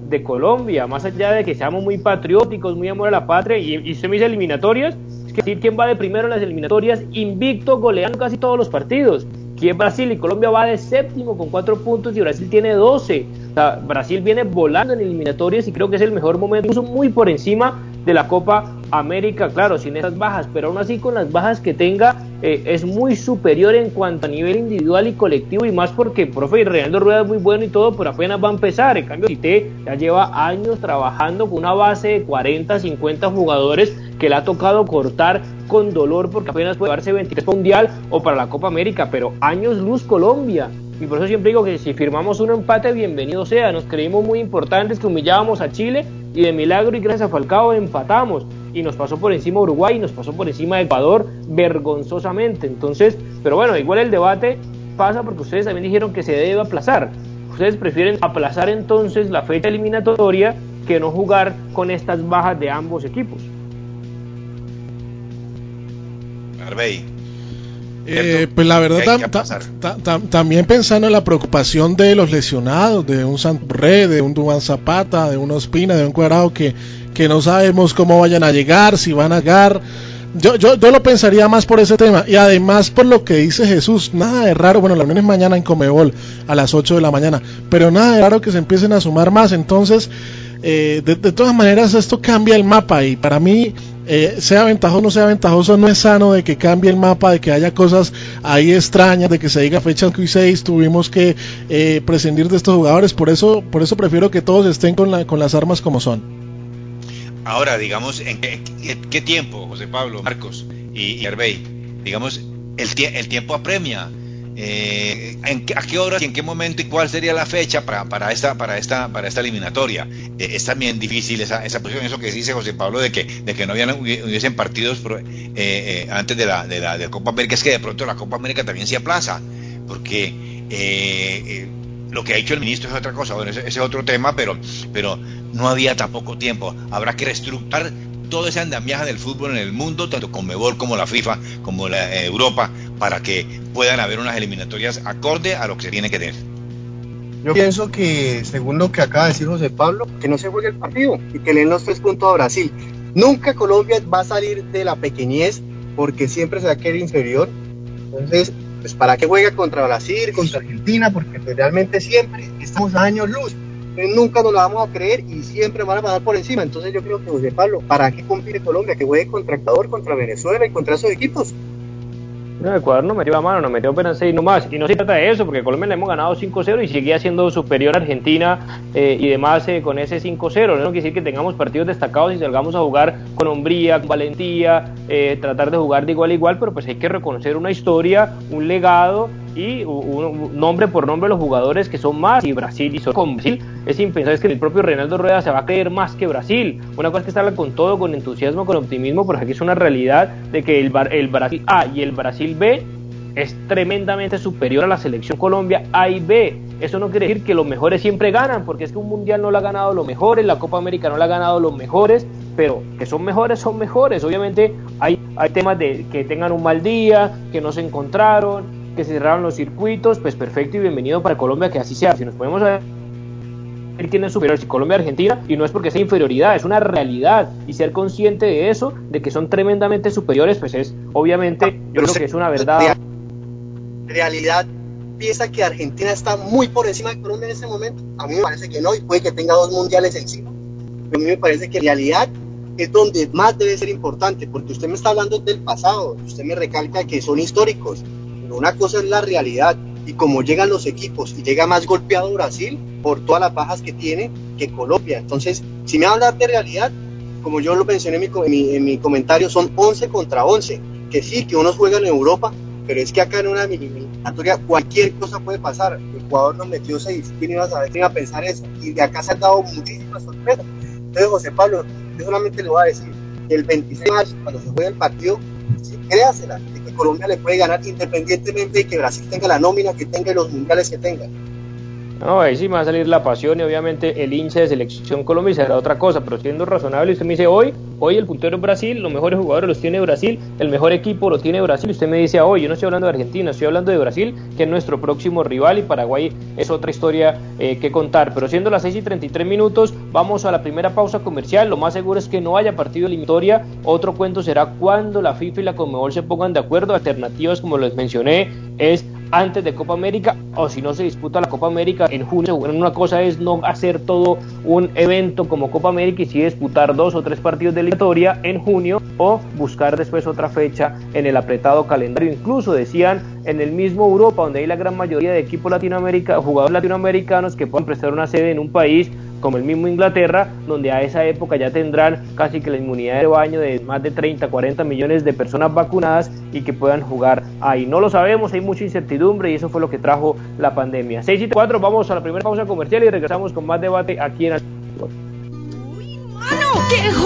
de Colombia, más allá de que seamos muy patrióticos, muy amor a la patria, y, y se dice eliminatorias, es que decir quién va de primero en las eliminatorias, invicto, goleando casi todos los partidos. ¿Quién Brasil y Colombia va de séptimo con cuatro puntos y Brasil tiene 12. O sea, Brasil viene volando en eliminatorias y creo que es el mejor momento, incluso muy por encima de la Copa América, claro, sin esas bajas, pero aún así con las bajas que tenga eh, es muy superior en cuanto a nivel individual y colectivo y más porque, profe, Reinaldo Rueda es muy bueno y todo, pero apenas va a empezar. En cambio, Tite ya lleva años trabajando con una base de 40, 50 jugadores que le ha tocado cortar con dolor porque apenas puede llevarse 23 mundial o para la Copa América, pero años luz Colombia. Y por eso siempre digo que si firmamos un empate, bienvenido sea. Nos creímos muy importantes que humillábamos a Chile y de milagro y gracias a Falcao empatamos. Y nos pasó por encima Uruguay y nos pasó por encima Ecuador vergonzosamente. Entonces, pero bueno, igual el debate pasa porque ustedes también dijeron que se debe aplazar. Ustedes prefieren aplazar entonces la fecha eliminatoria que no jugar con estas bajas de ambos equipos. Eh, pues la verdad, también pensando en la preocupación de los lesionados, de un Santurré, de un Dubán Zapata, de un Ospina, de un Cuadrado que, que no sabemos cómo vayan a llegar, si van a llegar. Yo, yo, yo lo pensaría más por ese tema. Y además por lo que dice Jesús, nada de raro, bueno, la reunión es mañana en Comebol a las 8 de la mañana, pero nada de raro que se empiecen a sumar más, entonces eh, de, de, todas maneras esto cambia el mapa y para mí eh, sea ventajoso o no sea ventajoso, no es sano de que cambie el mapa, de que haya cosas ahí extrañas, de que se diga fecha 6 tuvimos que eh, prescindir de estos jugadores, por eso, por eso prefiero que todos estén con, la, con las armas como son. Ahora, digamos, ¿en qué, tiempo, José Pablo, Marcos y, y Digamos, el, el tiempo apremia eh, ¿en ¿A qué hora y en qué momento y cuál sería la fecha para, para, esta, para, esta, para esta eliminatoria? Eh, es también difícil esa, esa posición, eso que dice José Pablo de que, de que no habían, hubiesen partidos eh, eh, antes de la, de la Copa América, es que de pronto la Copa América también se aplaza, porque lo que ha hecho el ministro es otra cosa, bueno, ese, es otro tema, pero, pero no había tampoco tiempo. Habrá que reestructurar todo ese andamiaje del fútbol en el mundo, tanto con Mebol como la FIFA, como la Europa, para que puedan haber unas eliminatorias acorde a lo que se tiene que tener. Yo pienso que, según lo que acaba de decir José Pablo, que no se juegue el partido y que le den los tres puntos a Brasil. Nunca Colombia va a salir de la pequeñez porque siempre se va a querer inferior. Entonces, pues para qué juega contra Brasil, contra Argentina, porque pues, realmente siempre estamos a años luz nunca nos lo vamos a creer y siempre van a pasar por encima. Entonces yo creo que José Pablo, ¿para qué compite Colombia? Que juegue contra Ecuador, contra Venezuela y contra esos equipos. No, Ecuador no metió la mano, no metió apenas 6 nomás. Y no se trata de eso, porque Colombia le hemos ganado 5-0 y seguía siendo superior a Argentina eh, y demás eh, con ese 5-0. No quiere decir que tengamos partidos destacados y salgamos a jugar con hombría, con valentía, eh, tratar de jugar de igual a igual, pero pues hay que reconocer una historia, un legado y un, nombre por nombre los jugadores que son más y Brasil y son con Brasil. Es impensable que el propio Reinaldo Rueda se va a creer más que Brasil. Una cosa es que estarla con todo con entusiasmo con optimismo pero aquí es una realidad de que el, el Brasil A y el Brasil B es tremendamente superior a la selección Colombia A y B. Eso no quiere decir que los mejores siempre ganan porque es que un mundial no lo ha ganado los mejores la Copa América no la ha ganado los mejores pero que son mejores son mejores. Obviamente hay, hay temas de que tengan un mal día que no se encontraron que se cerraron los circuitos, pues perfecto y bienvenido para Colombia que así sea. Si nos podemos ver quién es superior, si Colombia Argentina, y no es porque sea inferioridad, es una realidad, y ser consciente de eso, de que son tremendamente superiores, pues es, obviamente, yo creo que es una verdad. Realidad piensa que Argentina está muy por encima de Colombia en ese momento. A mí me parece que no, y puede que tenga dos mundiales encima. a mí me parece que realidad es donde más debe ser importante, porque usted me está hablando del pasado, usted me recalca que son históricos, una cosa es la realidad y como llegan los equipos y llega más golpeado Brasil por todas las bajas que tiene que Colombia. Entonces, si me hablar de realidad, como yo lo mencioné en mi, en mi, comentario, son 11 contra 11. Que sí, que unos juegan en Europa, pero es que acá en una eliminatoria cualquier cosa puede pasar. El jugador nos metió 6, ¿quién iba a saber, quién iba a pensar eso? Y de acá se han dado muchísimas sorpresas. Entonces, José Pablo, yo solamente le voy a decir el 26 de marzo, cuando se juegue el partido, créasela, Colombia le puede ganar independientemente de que Brasil tenga la nómina que tenga y los mundiales que tenga. No, ahí sí me va a salir la pasión y obviamente el hincha de selección Colombia será otra cosa, pero siendo razonable, usted me dice hoy, hoy el puntero es Brasil, los mejores jugadores los tiene Brasil, el mejor equipo lo tiene Brasil, usted me dice hoy, yo no estoy hablando de Argentina, estoy hablando de Brasil, que es nuestro próximo rival y Paraguay es otra historia eh, que contar, pero siendo las 6 y 33 minutos, vamos a la primera pausa comercial, lo más seguro es que no haya partido eliminatoria, otro cuento será cuando la FIFA y la Conmebol se pongan de acuerdo, alternativas como les mencioné, es antes de Copa América o si no se disputa la Copa América en junio. Una cosa es no hacer todo un evento como Copa América y sí disputar dos o tres partidos de eliminatoria en junio o buscar después otra fecha en el apretado calendario. Incluso decían en el mismo Europa, donde hay la gran mayoría de equipos latinoamericanos, jugadores latinoamericanos que puedan prestar una sede en un país como el mismo Inglaterra, donde a esa época ya tendrán casi que la inmunidad de baño de más de 30, 40 millones de personas vacunadas y que puedan jugar ahí. No lo sabemos, hay mucha incertidumbre y eso fue lo que trajo la pandemia. 6 y 4, vamos a la primera pausa comercial y regresamos con más debate aquí en el... ¡Qué joda tan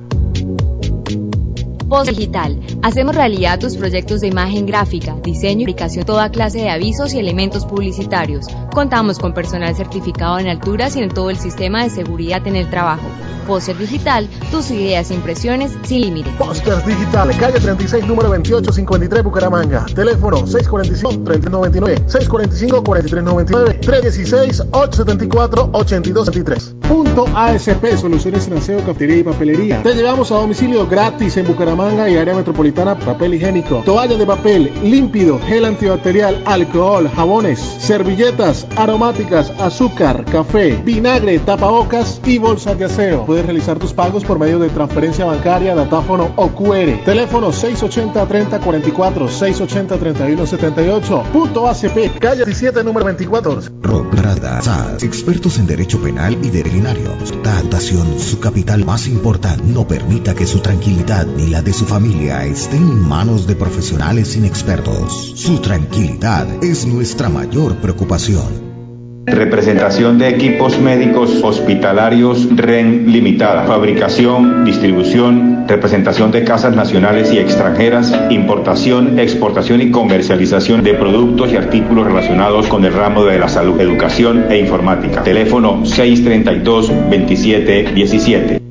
Voz Digital. Hacemos realidad tus proyectos de imagen gráfica, diseño y aplicación, toda clase de avisos y elementos publicitarios. Contamos con personal certificado en alturas y en todo el sistema de seguridad en el trabajo. Póster Digital, tus ideas e impresiones sin límite. Póster Digital, calle 36, número 2853, Bucaramanga. Teléfono 645-3399, 645-4399, 316-874-8223. Punto ASP, soluciones en aseo, cafetería y papelería. Te llevamos a domicilio gratis en Bucaramanga y área metropolitana, papel higiénico, toallas de papel, límpido, gel antibacterial, alcohol, jabones, servilletas, aromáticas, azúcar, café, vinagre, tapabocas y bolsas de aseo. Puedes realizar tus pagos por medio de transferencia bancaria, datáfono o QR. Teléfono 680-3044, 680-3178. Punto ACP, calle 17, número 24. Robrada SAS, expertos en derecho penal y veterinario. Datación, su capital más importante. No permita que su tranquilidad ni la de su familia estén en manos de profesionales inexpertos. Su tranquilidad es nuestra mayor preocupación. Representación de equipos médicos hospitalarios REN Limitada. Fabricación, distribución, representación de casas nacionales y extranjeras, importación, exportación y comercialización de productos y artículos relacionados con el ramo de la salud, educación e informática. Teléfono 632-2717.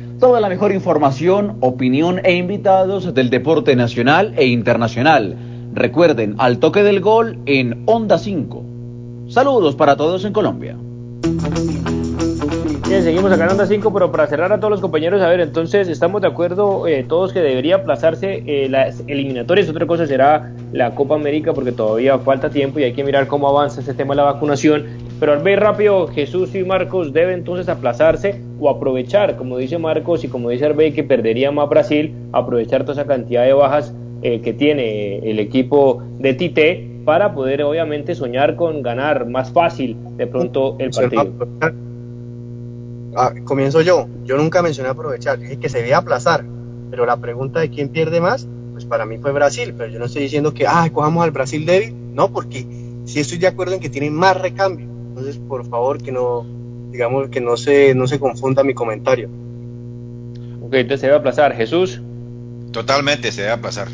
toda la mejor información, opinión e invitados del deporte nacional e internacional. Recuerden, al toque del gol en Onda 5. Saludos para todos en Colombia. Bien, seguimos acá en Onda 5, pero para cerrar a todos los compañeros, a ver, entonces estamos de acuerdo eh, todos que debería aplazarse eh, las eliminatorias. Otra cosa será la Copa América, porque todavía falta tiempo y hay que mirar cómo avanza este tema de la vacunación. Pero al ver rápido, Jesús y Marcos deben entonces aplazarse o aprovechar, como dice Marcos y como dice Arbey, que perdería más Brasil, aprovechar toda esa cantidad de bajas eh, que tiene el equipo de Tite para poder obviamente soñar con ganar más fácil de pronto el partido. Ah, comienzo yo. Yo nunca mencioné aprovechar, dije que se debe aplazar. Pero la pregunta de quién pierde más, pues para mí fue Brasil. Pero yo no estoy diciendo que, ah, cojamos al Brasil débil. No, porque sí estoy de acuerdo en que tiene más recambio. Entonces, por favor, que no, digamos, que no se, no se confunda mi comentario. Ok, entonces se debe aplazar. Jesús. Totalmente se debe aplazar.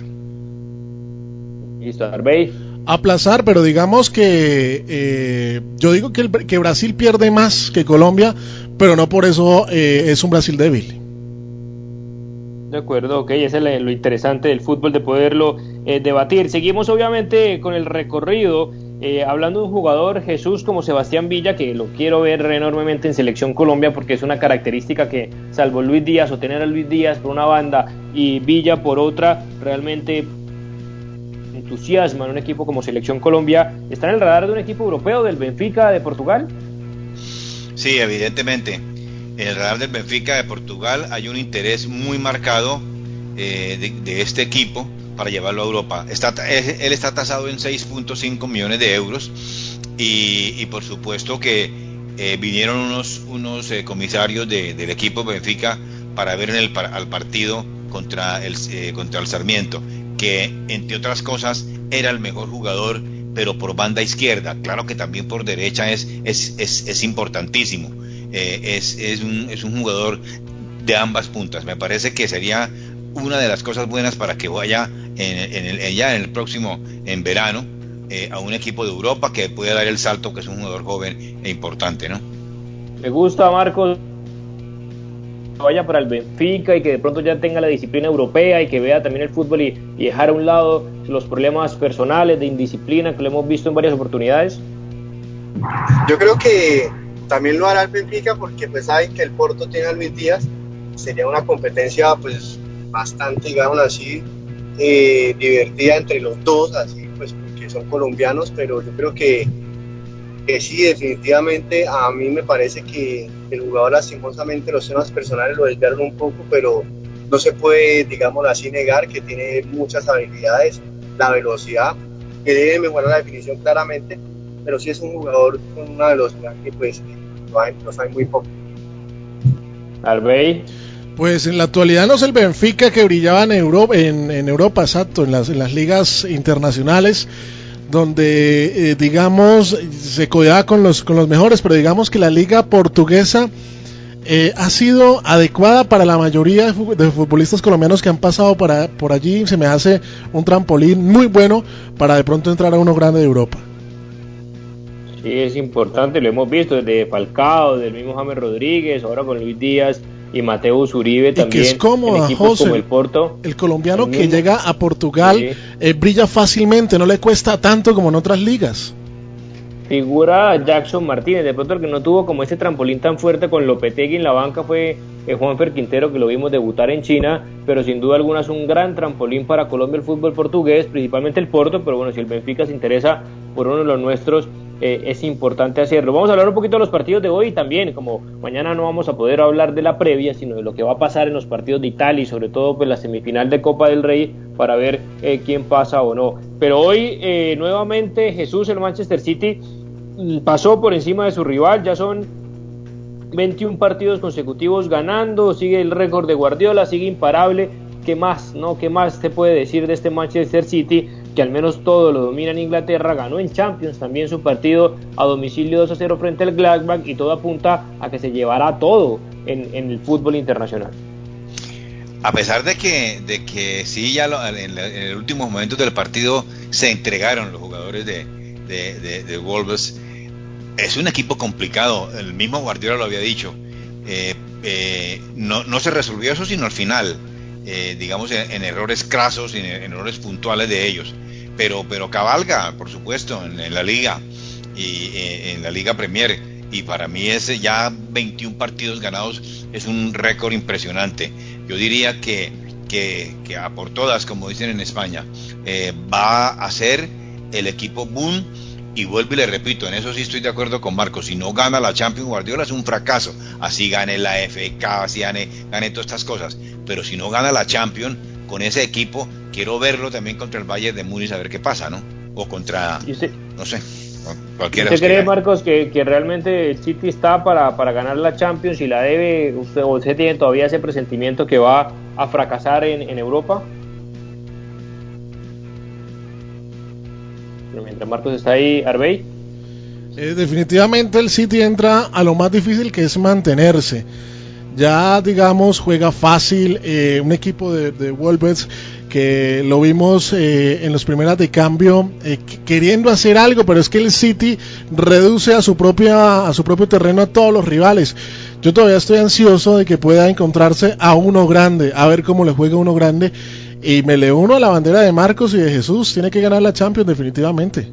Listo, Arbey. Aplazar, pero digamos que eh, yo digo que, el, que Brasil pierde más que Colombia, pero no por eso eh, es un Brasil débil. De acuerdo, ok, ese es lo interesante del fútbol de poderlo eh, debatir. Seguimos obviamente con el recorrido eh, hablando de un jugador, Jesús, como Sebastián Villa, que lo quiero ver enormemente en Selección Colombia porque es una característica que, salvo Luis Díaz o tener a Luis Díaz por una banda y Villa por otra, realmente entusiasma en un equipo como Selección Colombia. ¿Está en el radar de un equipo europeo, del Benfica de Portugal? Sí, evidentemente. En el radar del Benfica de Portugal hay un interés muy marcado eh, de, este equipo para llevarlo a Europa. Está, él está tasado en 6.5 millones de euros y, por supuesto que eh, vinieron unos, eh, comisarios del equipo Benfica para ver al partido contra el, Sarmiento, que entre otras cosas era el mejor jugador, pero por banda izquierda. Claro que también por derecha es, es, es importantísimo. Es, es, un, es un jugador de ambas puntas. Me parece que sería una de las cosas buenas para que vaya en, el, ya en el próximo, en verano, eh, a un equipo de Europa que pueda dar el salto, que es un jugador joven e importante, ¿no? Me gusta, Marcos, vaya para el Benfica y que de pronto ya tenga la disciplina europea y que vea también el fútbol y, dejar a un lado los problemas personales de indisciplina que lo hemos visto en varias oportunidades? Yo creo que también lo hará el Benfica porque pues saben que el Porto tiene a Luis Díaz, sería una competencia pues bastante, digamos así, eh, divertida entre los dos, así pues porque son colombianos, pero yo creo que, que sí, definitivamente a mí me parece que el jugador lastimosamente los temas personales lo desviaron un poco, pero no se puede, digamos así, negar que tiene muchas habilidades, la velocidad, que debe mejorar la definición claramente, pero sí es un jugador con una velocidad que pues lo sabe muy poco. Albey. Pues en la actualidad no es el Benfica que brillaba en Europa, en, Europa exacto, en las, en las, ligas internacionales, donde eh, digamos se codeaba con los, con los mejores, pero digamos que la liga portuguesa eh, ha sido adecuada para la mayoría de futbolistas colombianos que han pasado para, por allí. Se me hace un trampolín muy bueno para de pronto entrar a uno grande de Europa. Sí, es importante, lo hemos visto desde Falcao, del mismo James Rodríguez, ahora con Luis Díaz y Mateus Uribe también. es como el Porto. El colombiano que llega a Portugal eh, brilla fácilmente, no le cuesta tanto como en otras ligas. figura Jackson Martínez. De pronto el que no tuvo como ese trampolín tan fuerte con Lopetegui en la banca fue eh, Juanfer Quintero, que lo vimos debutar en China, pero sin duda alguna es un gran trampolín para Colombia el fútbol portugués, principalmente el Porto, pero bueno, si el Benfica se interesa por uno de los nuestros, eh, es importante hacerlo. Vamos a hablar un poquito de los partidos de hoy también, como mañana no vamos a poder hablar de la previa, sino de lo que va a pasar en los partidos de Italia y sobre todo pues la semifinal de Copa del Rey para ver eh, quién pasa o no. Pero hoy nuevamente Jesús, el Manchester City, Mm, pasó por encima de su rival, ya son 21 partidos consecutivos ganando, sigue el récord de Guardiola, sigue imparable. ¿Qué más, no? ¿Qué más se puede decir de este Manchester City que al menos todo lo domina en Inglaterra? Ganó en Champions también su partido a domicilio 2 a 0 frente al Gladbach y todo apunta a que se llevará todo en, el fútbol internacional. A pesar de que, de que sí, ya en, el último momento del partido se entregaron los jugadores de, de, de Wolves, es un equipo complicado, el mismo Guardiola lo había dicho. Eh, eh, no, no, se resolvió eso sino al final, eh, digamos en, errores crasos, en, en, errores puntuales de ellos. Pero, pero cabalga, por supuesto, en, la liga y en la liga Premier. Y para mí ese ya 21 partidos ganados es un récord impresionante. Yo diría que, que, que a por todas, como dicen en España, va a ser el equipo boom y vuelvo y le repito, en eso sí estoy de acuerdo con Marcos, si no gana la Champions Guardiola es un fracaso, así gane la FK, así gane, gane todas estas cosas, pero si no gana la Champions con ese equipo, quiero verlo también contra el Bayern de Múnich a ver qué pasa, ¿no? O contra, no sé, cualquiera. ¿Usted cree, Marcos, que, realmente el City está para, para ganar la Champions y la debe, usted, usted tiene todavía ese presentimiento que va a fracasar en, en Europa? mientras Marcos está ahí, Arbey. Eh, definitivamente el City entra a lo más difícil que es mantenerse. Ya, digamos, juega fácil eh, un equipo de, de Wolves que lo vimos eh, en los primeras de cambio queriendo hacer algo, pero es que el City reduce a su propia a su propio terreno a todos los rivales. Yo todavía estoy ansioso de que pueda encontrarse a uno grande, a ver cómo le juega uno grande y me le uno a la bandera de Marcos y de Jesús. Tiene que ganar la Champions definitivamente.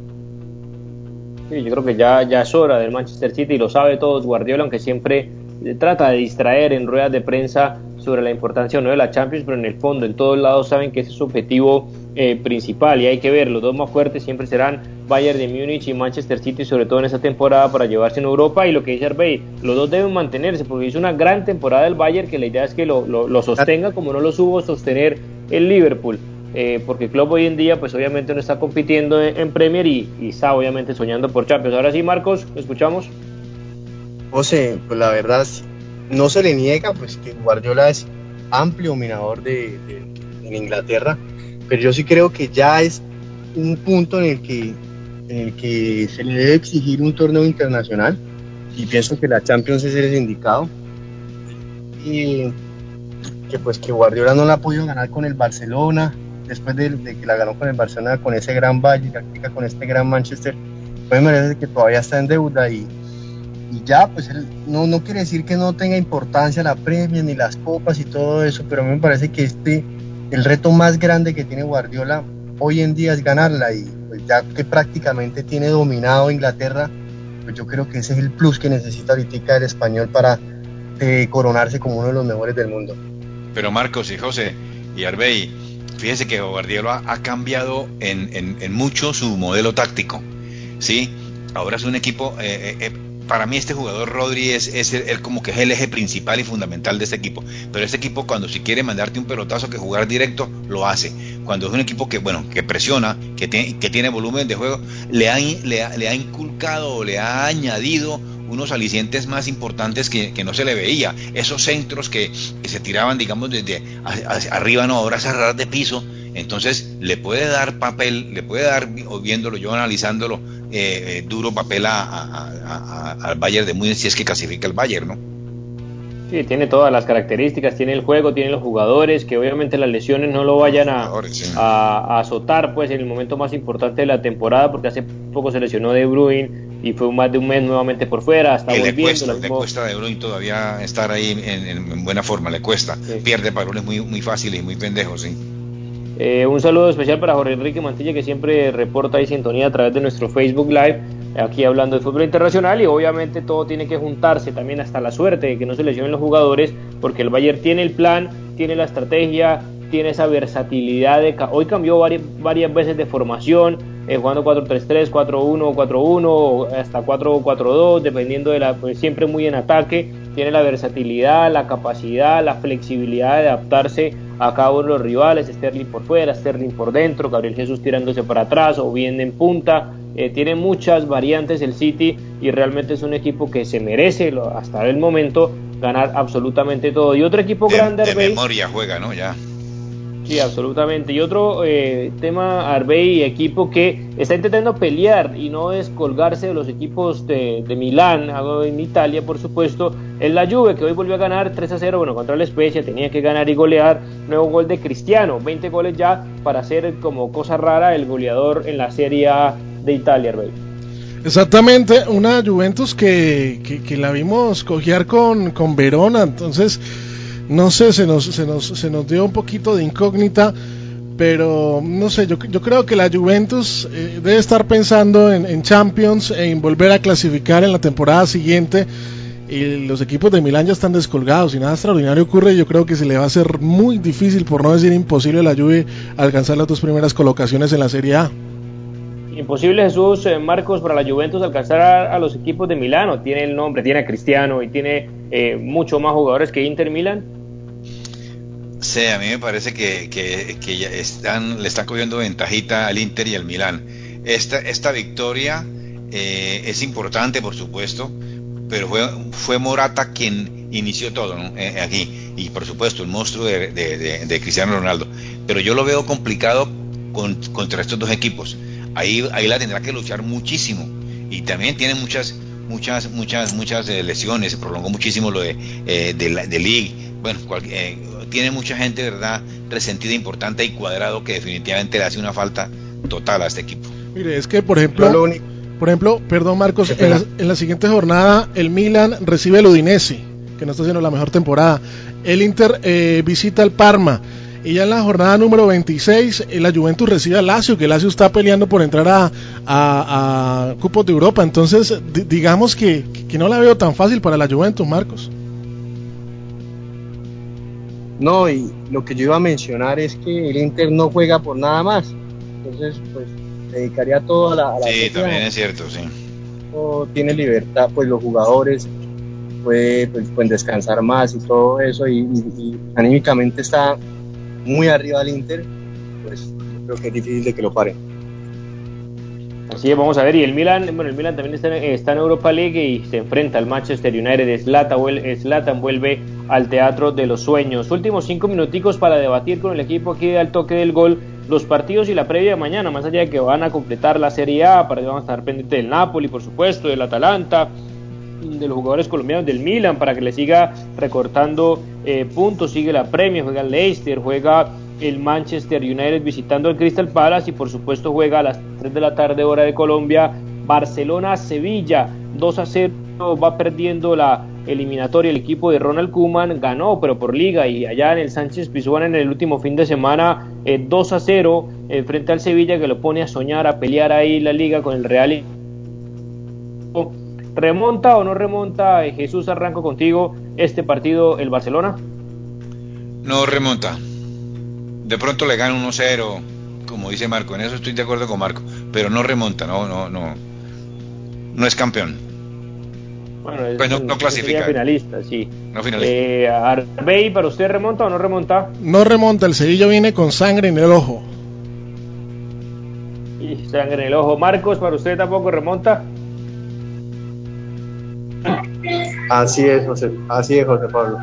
Sí, yo creo que ya, ya es hora del Manchester City lo sabe todos Guardiola, aunque siempre trata de distraer en ruedas de prensa sobre la importancia o no de la Champions, pero en el fondo, en todos lados saben que ese es su objetivo eh, principal y hay que ver, los dos más fuertes siempre serán Bayern de Múnich y Manchester City, sobre todo en esta temporada para llevarse en Europa y lo que dice Arbey, los dos deben mantenerse porque hizo una gran temporada el Bayern que la idea es que lo, lo, sostenga como no lo supo sostener el Liverpool. Eh, porque el club hoy en día pues obviamente no está compitiendo en, Premier y, está obviamente soñando por Champions. Ahora sí, Marcos, ¿lo escuchamos? José, pues la verdad no se le niega pues que Guardiola es amplio dominador de, Inglaterra, pero yo sí creo que ya es un punto en el que en el que se le debe exigir un torneo internacional y pienso que la Champions es el indicado y que pues que Guardiola no la ha podido ganar con el Barcelona después de, que la ganó con el Barcelona con ese gran Valle con este gran Manchester pues me parece que todavía está en deuda y, y ya, pues no, no quiere decir que no tenga importancia la premia ni las copas y todo eso, pero a mí me parece que este, el reto más grande que tiene Guardiola hoy en día es ganarla y pues ya que prácticamente tiene dominado Inglaterra, pues yo creo que ese es el plus que necesita ahorita el español para eh, coronarse como uno de los mejores del mundo. Pero Marcos y José y Arbey, fíjense que Guardiola ha cambiado en, en, mucho su modelo táctico, ¿sí? Ahora es un equipo, eh, eh, para mí este jugador Rodri es, el, como que es el eje principal y fundamental de este equipo. Pero este equipo cuando si quiere mandarte un pelotazo que jugar directo, lo hace. Cuando es un equipo que, bueno, que presiona, que tiene, que tiene volumen de juego, le ha, le, ha, inculcado o le ha añadido unos alicientes más importantes que, no se le veía. Esos centros que, se tiraban, digamos, desde arriba, no, ahora cerrar de piso. Entonces le puede dar papel, le puede dar, viéndolo yo analizándolo, eh, eh, duro papel al Bayern de Múnich si es que clasifica el Bayern, ¿no? Sí, tiene todas las características, tiene el juego, tiene los jugadores, que obviamente las lesiones no lo vayan a, azotar pues en el momento más importante de la temporada, porque hace poco se lesionó De Bruyne y fue más de un mes nuevamente por fuera, hasta volviendo. Le cuesta, le cuesta De Bruyne todavía estar ahí en, buena forma, le cuesta, pierde balones muy, muy fáciles y muy pendejos, sí. Eh, un saludo especial para Jorge Enrique Mantilla que siempre reporta ahí sintonía a través de nuestro Facebook Live. aquí hablando de fútbol internacional y obviamente todo tiene que juntarse también hasta la suerte de que no se lesionen los jugadores porque el Bayern tiene el plan, tiene la estrategia, tiene esa versatilidad de hoy cambió varias, varias veces de formación eh, jugando 4-3-3, 4-1, 4-1 hasta 4-4-2 dependiendo de la pues, siempre muy en ataque tiene la versatilidad, la capacidad, la flexibilidad de adaptarse a cada uno de los rivales, Sterling por fuera, Sterling por dentro, Gabriel Jesús tirándose para atrás o bien en punta, eh, tiene muchas variantes el City y realmente es un equipo que se merece hasta el momento ganar absolutamente todo. Y otro equipo grande... De memoria juega, ¿no? Ya. Sí, absolutamente. Y otro eh, tema, Arbey, equipo que está intentando pelear y no descolgarse de los equipos de, de Milán, en Italia, por supuesto, es la Juve, que hoy volvió a ganar 3 a 0, bueno, contra la Especia, tenía que ganar y golear. Nuevo gol de Cristiano, 20 goles ya para ser como cosa rara el goleador en la Serie de Italia, Arbey. Exactamente, una Juventus que, que, la vimos cojear con, con Verona, entonces no sé, se nos, se nos, se nos dio un poquito de incógnita, pero no sé, yo, yo creo que la Juventus eh, debe estar pensando en, Champions, en volver a clasificar en la temporada siguiente. Y los equipos de Milán ya están descolgados y nada extraordinario ocurre. Yo creo que se le va a hacer muy difícil, por no decir imposible, a la Juve alcanzar las dos primeras colocaciones en la Serie A. Imposible Jesús eh, Marcos para la Juventus alcanzar a, los equipos de Milano. Tiene el nombre, tiene a Cristiano y tiene eh, mucho más jugadores que Inter Milan. Sí, a mí me parece que, ya están, le están cogiendo ventajita al Inter y al Milán. Esta, esta victoria eh, es importante, por supuesto, pero fue, fue Morata quien inició todo aquí. Y por supuesto, el monstruo de, Cristiano Ronaldo. Pero yo lo veo complicado contra estos dos equipos ahí, ahí la tendrá que luchar muchísimo. Y también tiene muchas, muchas, muchas, muchas eh, lesiones, se prolongó muchísimo lo de, eh, de, la, League. Bueno, eh, tiene mucha gente, ¿verdad?, resentida, importante y cuadrado que definitivamente le hace una falta total a este equipo. Mire, es que, por ejemplo, por ejemplo, perdón Marcos, en la, siguiente jornada el Milan recibe el Udinese, que no está haciendo la mejor temporada. El Inter visita el Parma. Y ya en la jornada número 26, eh, la Juventus recibe a Lazio, que Lazio está peleando por entrar a, a, Cupos de Europa. Entonces, digamos que, no la veo tan fácil para la Juventus, Marcos. No, y lo que yo iba a mencionar es que el Inter no juega por nada más. Entonces, pues, dedicaría todo a la. A sí, también es cierto, sí. tiene libertad, pues los jugadores pueden, pues, pueden descansar más y todo eso, y anímicamente está muy arriba del Inter, pues creo que es difícil de que lo paren. Así es, vamos a ver, y el Milan, bueno, el Milan también está, en Europa League y se enfrenta al Manchester United, Zlatan vuelve al Teatro de los Sueños. Últimos cinco minuticos para debatir con el equipo aquí al toque del gol los partidos y la previa de mañana, más allá de que van a completar la Serie A, para que vamos a estar pendientes del Napoli, por supuesto, del Atalanta, de los jugadores colombianos del Milan para que le siga recortando eh, puntos. Sigue la Premier, juega el Leicester, juega el Manchester United visitando el Crystal Palace y por supuesto juega a las 3 de la tarde hora de Colombia Barcelona-Sevilla 2 a 0 va perdiendo la eliminatoria el equipo de Ronald Koeman. Ganó pero por liga y allá en el Sánchez Pizjuán en el último fin de semana 2 eh, a 0 eh, frente al Sevilla que lo pone a soñar a pelear ahí la liga con el Real ¿Remonta o no remonta, eh, Jesús, arranco contigo, este partido, el Barcelona? No remonta. De pronto le gana 1-0, como dice Marco, en eso estoy de acuerdo con Marco, pero no remonta, no, no, no. No es campeón. Bueno, pues no, clasifica. finalista, sí. No finalista. Eh, Arbey, ¿para usted remonta o no remonta? No remonta, el Sevilla viene con sangre en el ojo. Y sangre en el ojo. Marcos, ¿para usted tampoco remonta? Así es, José, así es, José Pablo.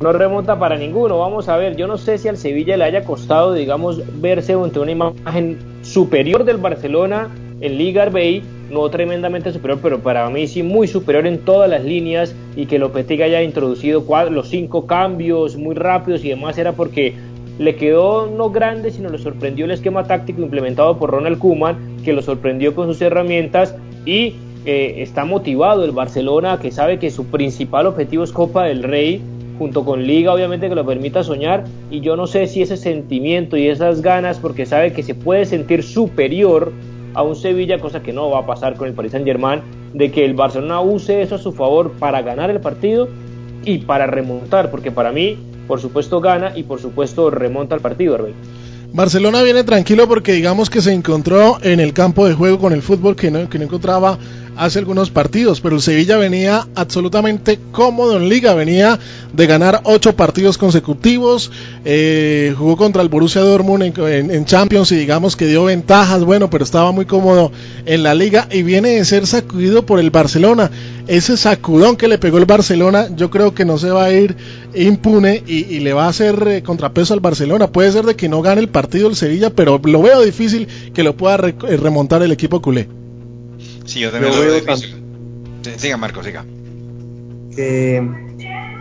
No remonta para ninguno. Vamos a ver, yo no sé si al Sevilla le haya costado, digamos, verse ante una imagen superior del Barcelona en Liga Arbey, no tremendamente superior, pero para mí sí muy superior en todas las líneas y que Lopetegui haya introducido los cinco cambios muy rápidos y demás era porque le quedó no grande, sino le sorprendió el esquema táctico implementado por Ronald Koeman, que lo sorprendió con sus herramientas y está motivado el Barcelona, que sabe que su principal objetivo es Copa del Rey, junto con Liga, obviamente que lo permita soñar. Y yo no sé si ese sentimiento y esas ganas, porque sabe que se puede sentir superior a un Sevilla, cosa que no va a pasar con el Paris Saint Germain, de que el Barcelona use eso a su favor para ganar el partido y para remontar, porque para mí, por supuesto, gana y por supuesto remonta el partido, Arbel. Barcelona viene tranquilo porque digamos que se encontró en el campo de juego con el fútbol que no, que no encontraba hace algunos partidos, pero el Sevilla venía absolutamente cómodo en liga, venía de ganar ocho partidos consecutivos, eh, jugó contra el Borussia Dortmund en, Champions y digamos que dio ventajas, bueno, pero estaba muy cómodo en la liga y viene de ser sacudido por el Barcelona. Ese sacudón que le pegó el Barcelona, yo creo que no se va a ir impune y, le va a hacer eh, contrapeso al Barcelona. Puede ser de que no gane el partido el Sevilla, pero lo veo difícil que lo pueda eh, remontar el equipo culé. Sí, yo también lo veo difícil. Siga, Marco, siga. Que,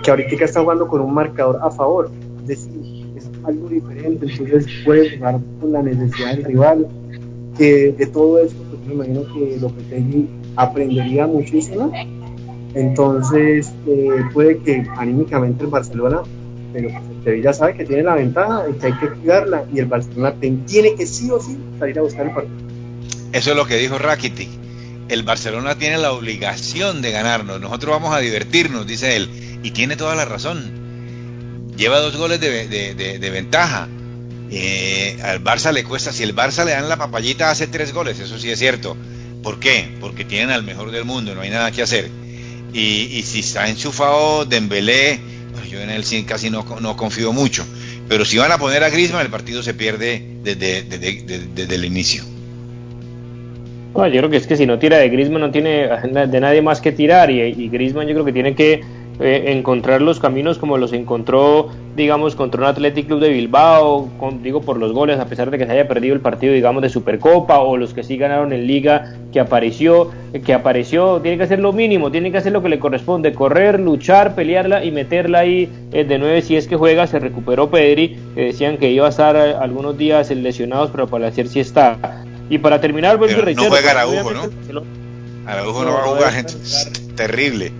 que ahorita está jugando con un marcador a favor. Es, es algo diferente, entonces puede jugar con la necesidad del rival. Que de todo esto, pues me imagino que Lopetegui aprendería muchísimo. Entonces, eh, puede que anímicamente el Barcelona, pero pues Sevilla sabe que tiene la ventaja y que hay que cuidarla. Y el Barcelona tiene que sí o sí salir a buscar el partido. Eso es lo que dijo Rakitic el Barcelona tiene la obligación de ganarnos, nosotros vamos a divertirnos, dice él, y tiene toda la razón. Lleva dos goles de, ventaja. Eh, al Barça le cuesta, si el Barça le dan la papayita hace tres goles, eso sí es cierto. ¿Por qué? Porque tienen al mejor del mundo, no hay nada que hacer. Y, si está enchufado Dembélé, yo en él casi no, no confío mucho. Pero si van a poner a Griezmann, el partido se pierde desde el inicio yo creo que es que si no tira de Griezmann no tiene de nadie más que tirar y, y Griezmann yo creo que tiene que eh, encontrar los caminos como los encontró, digamos, contra un Athletic Club de Bilbao, digo por los goles, a pesar de que se haya perdido el partido, digamos, de Supercopa o los que sí ganaron en Liga, que apareció, que apareció, tiene que hacer lo mínimo, tiene que hacer lo que le corresponde, correr, luchar, pelearla y meterla ahí eh, de nueve si es que juega, se recuperó Pedri, decían que iba a estar eh, algunos días lesionados, pero para decir si está. Y para terminar, vuelvo y No juega Araujo, ¿no? Araujo no, va a jugar, gente. Terrible.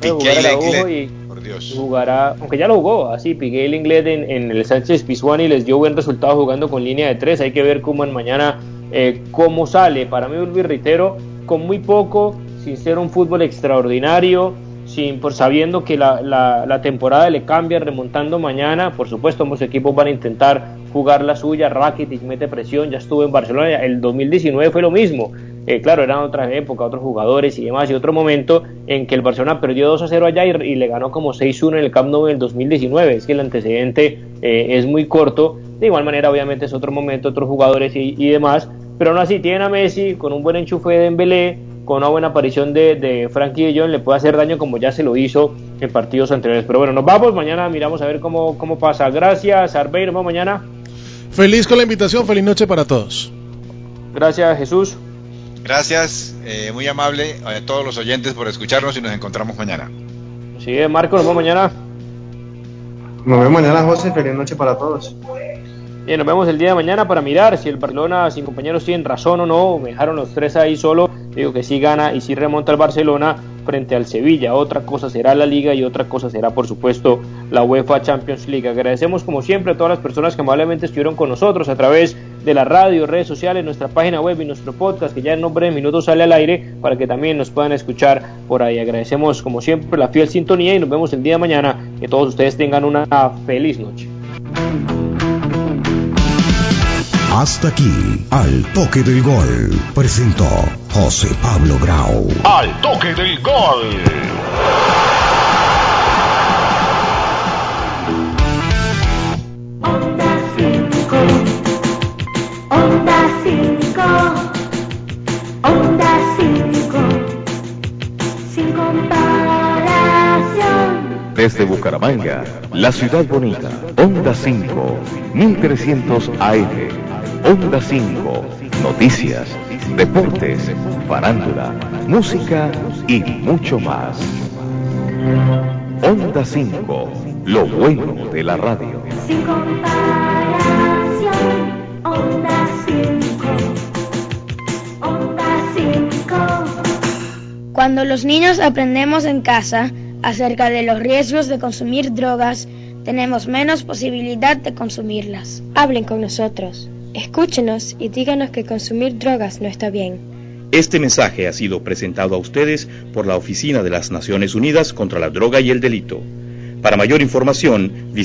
Piqué el por Dios. Jugará, aunque ya lo jugó, así, Piqué el inglés en, el Sánchez Pizjuán y les dio buen resultado jugando con línea de tres. Hay que ver cómo en mañana eh, cómo sale. Para mí, vuelvo y reitero, con muy poco, sin ser un fútbol extraordinario, sin, por sabiendo que la, la, la, temporada le cambia remontando mañana. Por supuesto, ambos equipos van a intentar jugar la suya. Rakitic mete presión, ya estuvo en Barcelona. El 2019 fue lo mismo. Eh, claro, eran otra época, otros jugadores y demás, y otro momento en que el Barcelona perdió 2 a 0 allá y, le ganó como 6-1 en el Camp Nou en el 2019. Es que el antecedente eh, es muy corto. De igual manera, obviamente, es otro momento, otros jugadores y, y demás. Pero aún así, tienen a Messi con un buen enchufe de Dembélé, con una buena aparición de, de Frankie de Jong le puede hacer daño como ya se lo hizo en partidos anteriores. Pero bueno, nos vamos, mañana miramos a ver cómo, cómo pasa. Gracias, Arbey, nos vemos mañana. Feliz con la invitación, feliz noche para todos. Gracias, Jesús. Gracias, eh, muy amable a todos los oyentes por escucharnos y nos encontramos mañana. Sí, Marco, nos vemos mañana. Nos vemos mañana, José. Feliz noche para todos. Bien, nos vemos el día de mañana para mirar si el Barcelona, sin compañeros, tienen razón o no. Me dejaron los tres ahí solo. Digo que sí gana y sí remonta el Barcelona frente al Sevilla. Otra cosa será la Liga y otra cosa será, por supuesto, la UEFA Champions League. Agradecemos, como siempre, a todas las personas que amablemente estuvieron con nosotros a través de la radio, redes sociales, nuestra página web y nuestro podcast, que ya en nombre de minutos sale al aire para que también nos puedan escuchar por ahí. Agradecemos, como siempre, la fiel sintonía y nos vemos el día de mañana. Que todos ustedes tengan una feliz noche. Hasta aquí, al toque del gol, presentó José Pablo Grau. Al toque del gol. Onda 5, Onda 5, Onda 5, sin comparación. Desde Bucaramanga, la ciudad bonita, Onda 5, 1300 AM Onda 5, noticias, deportes, farándula, música y mucho más. Onda 5, lo bueno de la radio. Sin comparación, Onda 5, Onda 5. Cuando los niños aprendemos en casa acerca de los riesgos de consumir drogas, tenemos menos posibilidad de consumirlas. Hablen con nosotros. Escúchenos y díganos que consumir drogas no está bien. Este mensaje ha sido presentado a ustedes por la Oficina de las Naciones Unidas contra la Droga y el Delito. Para mayor información, visite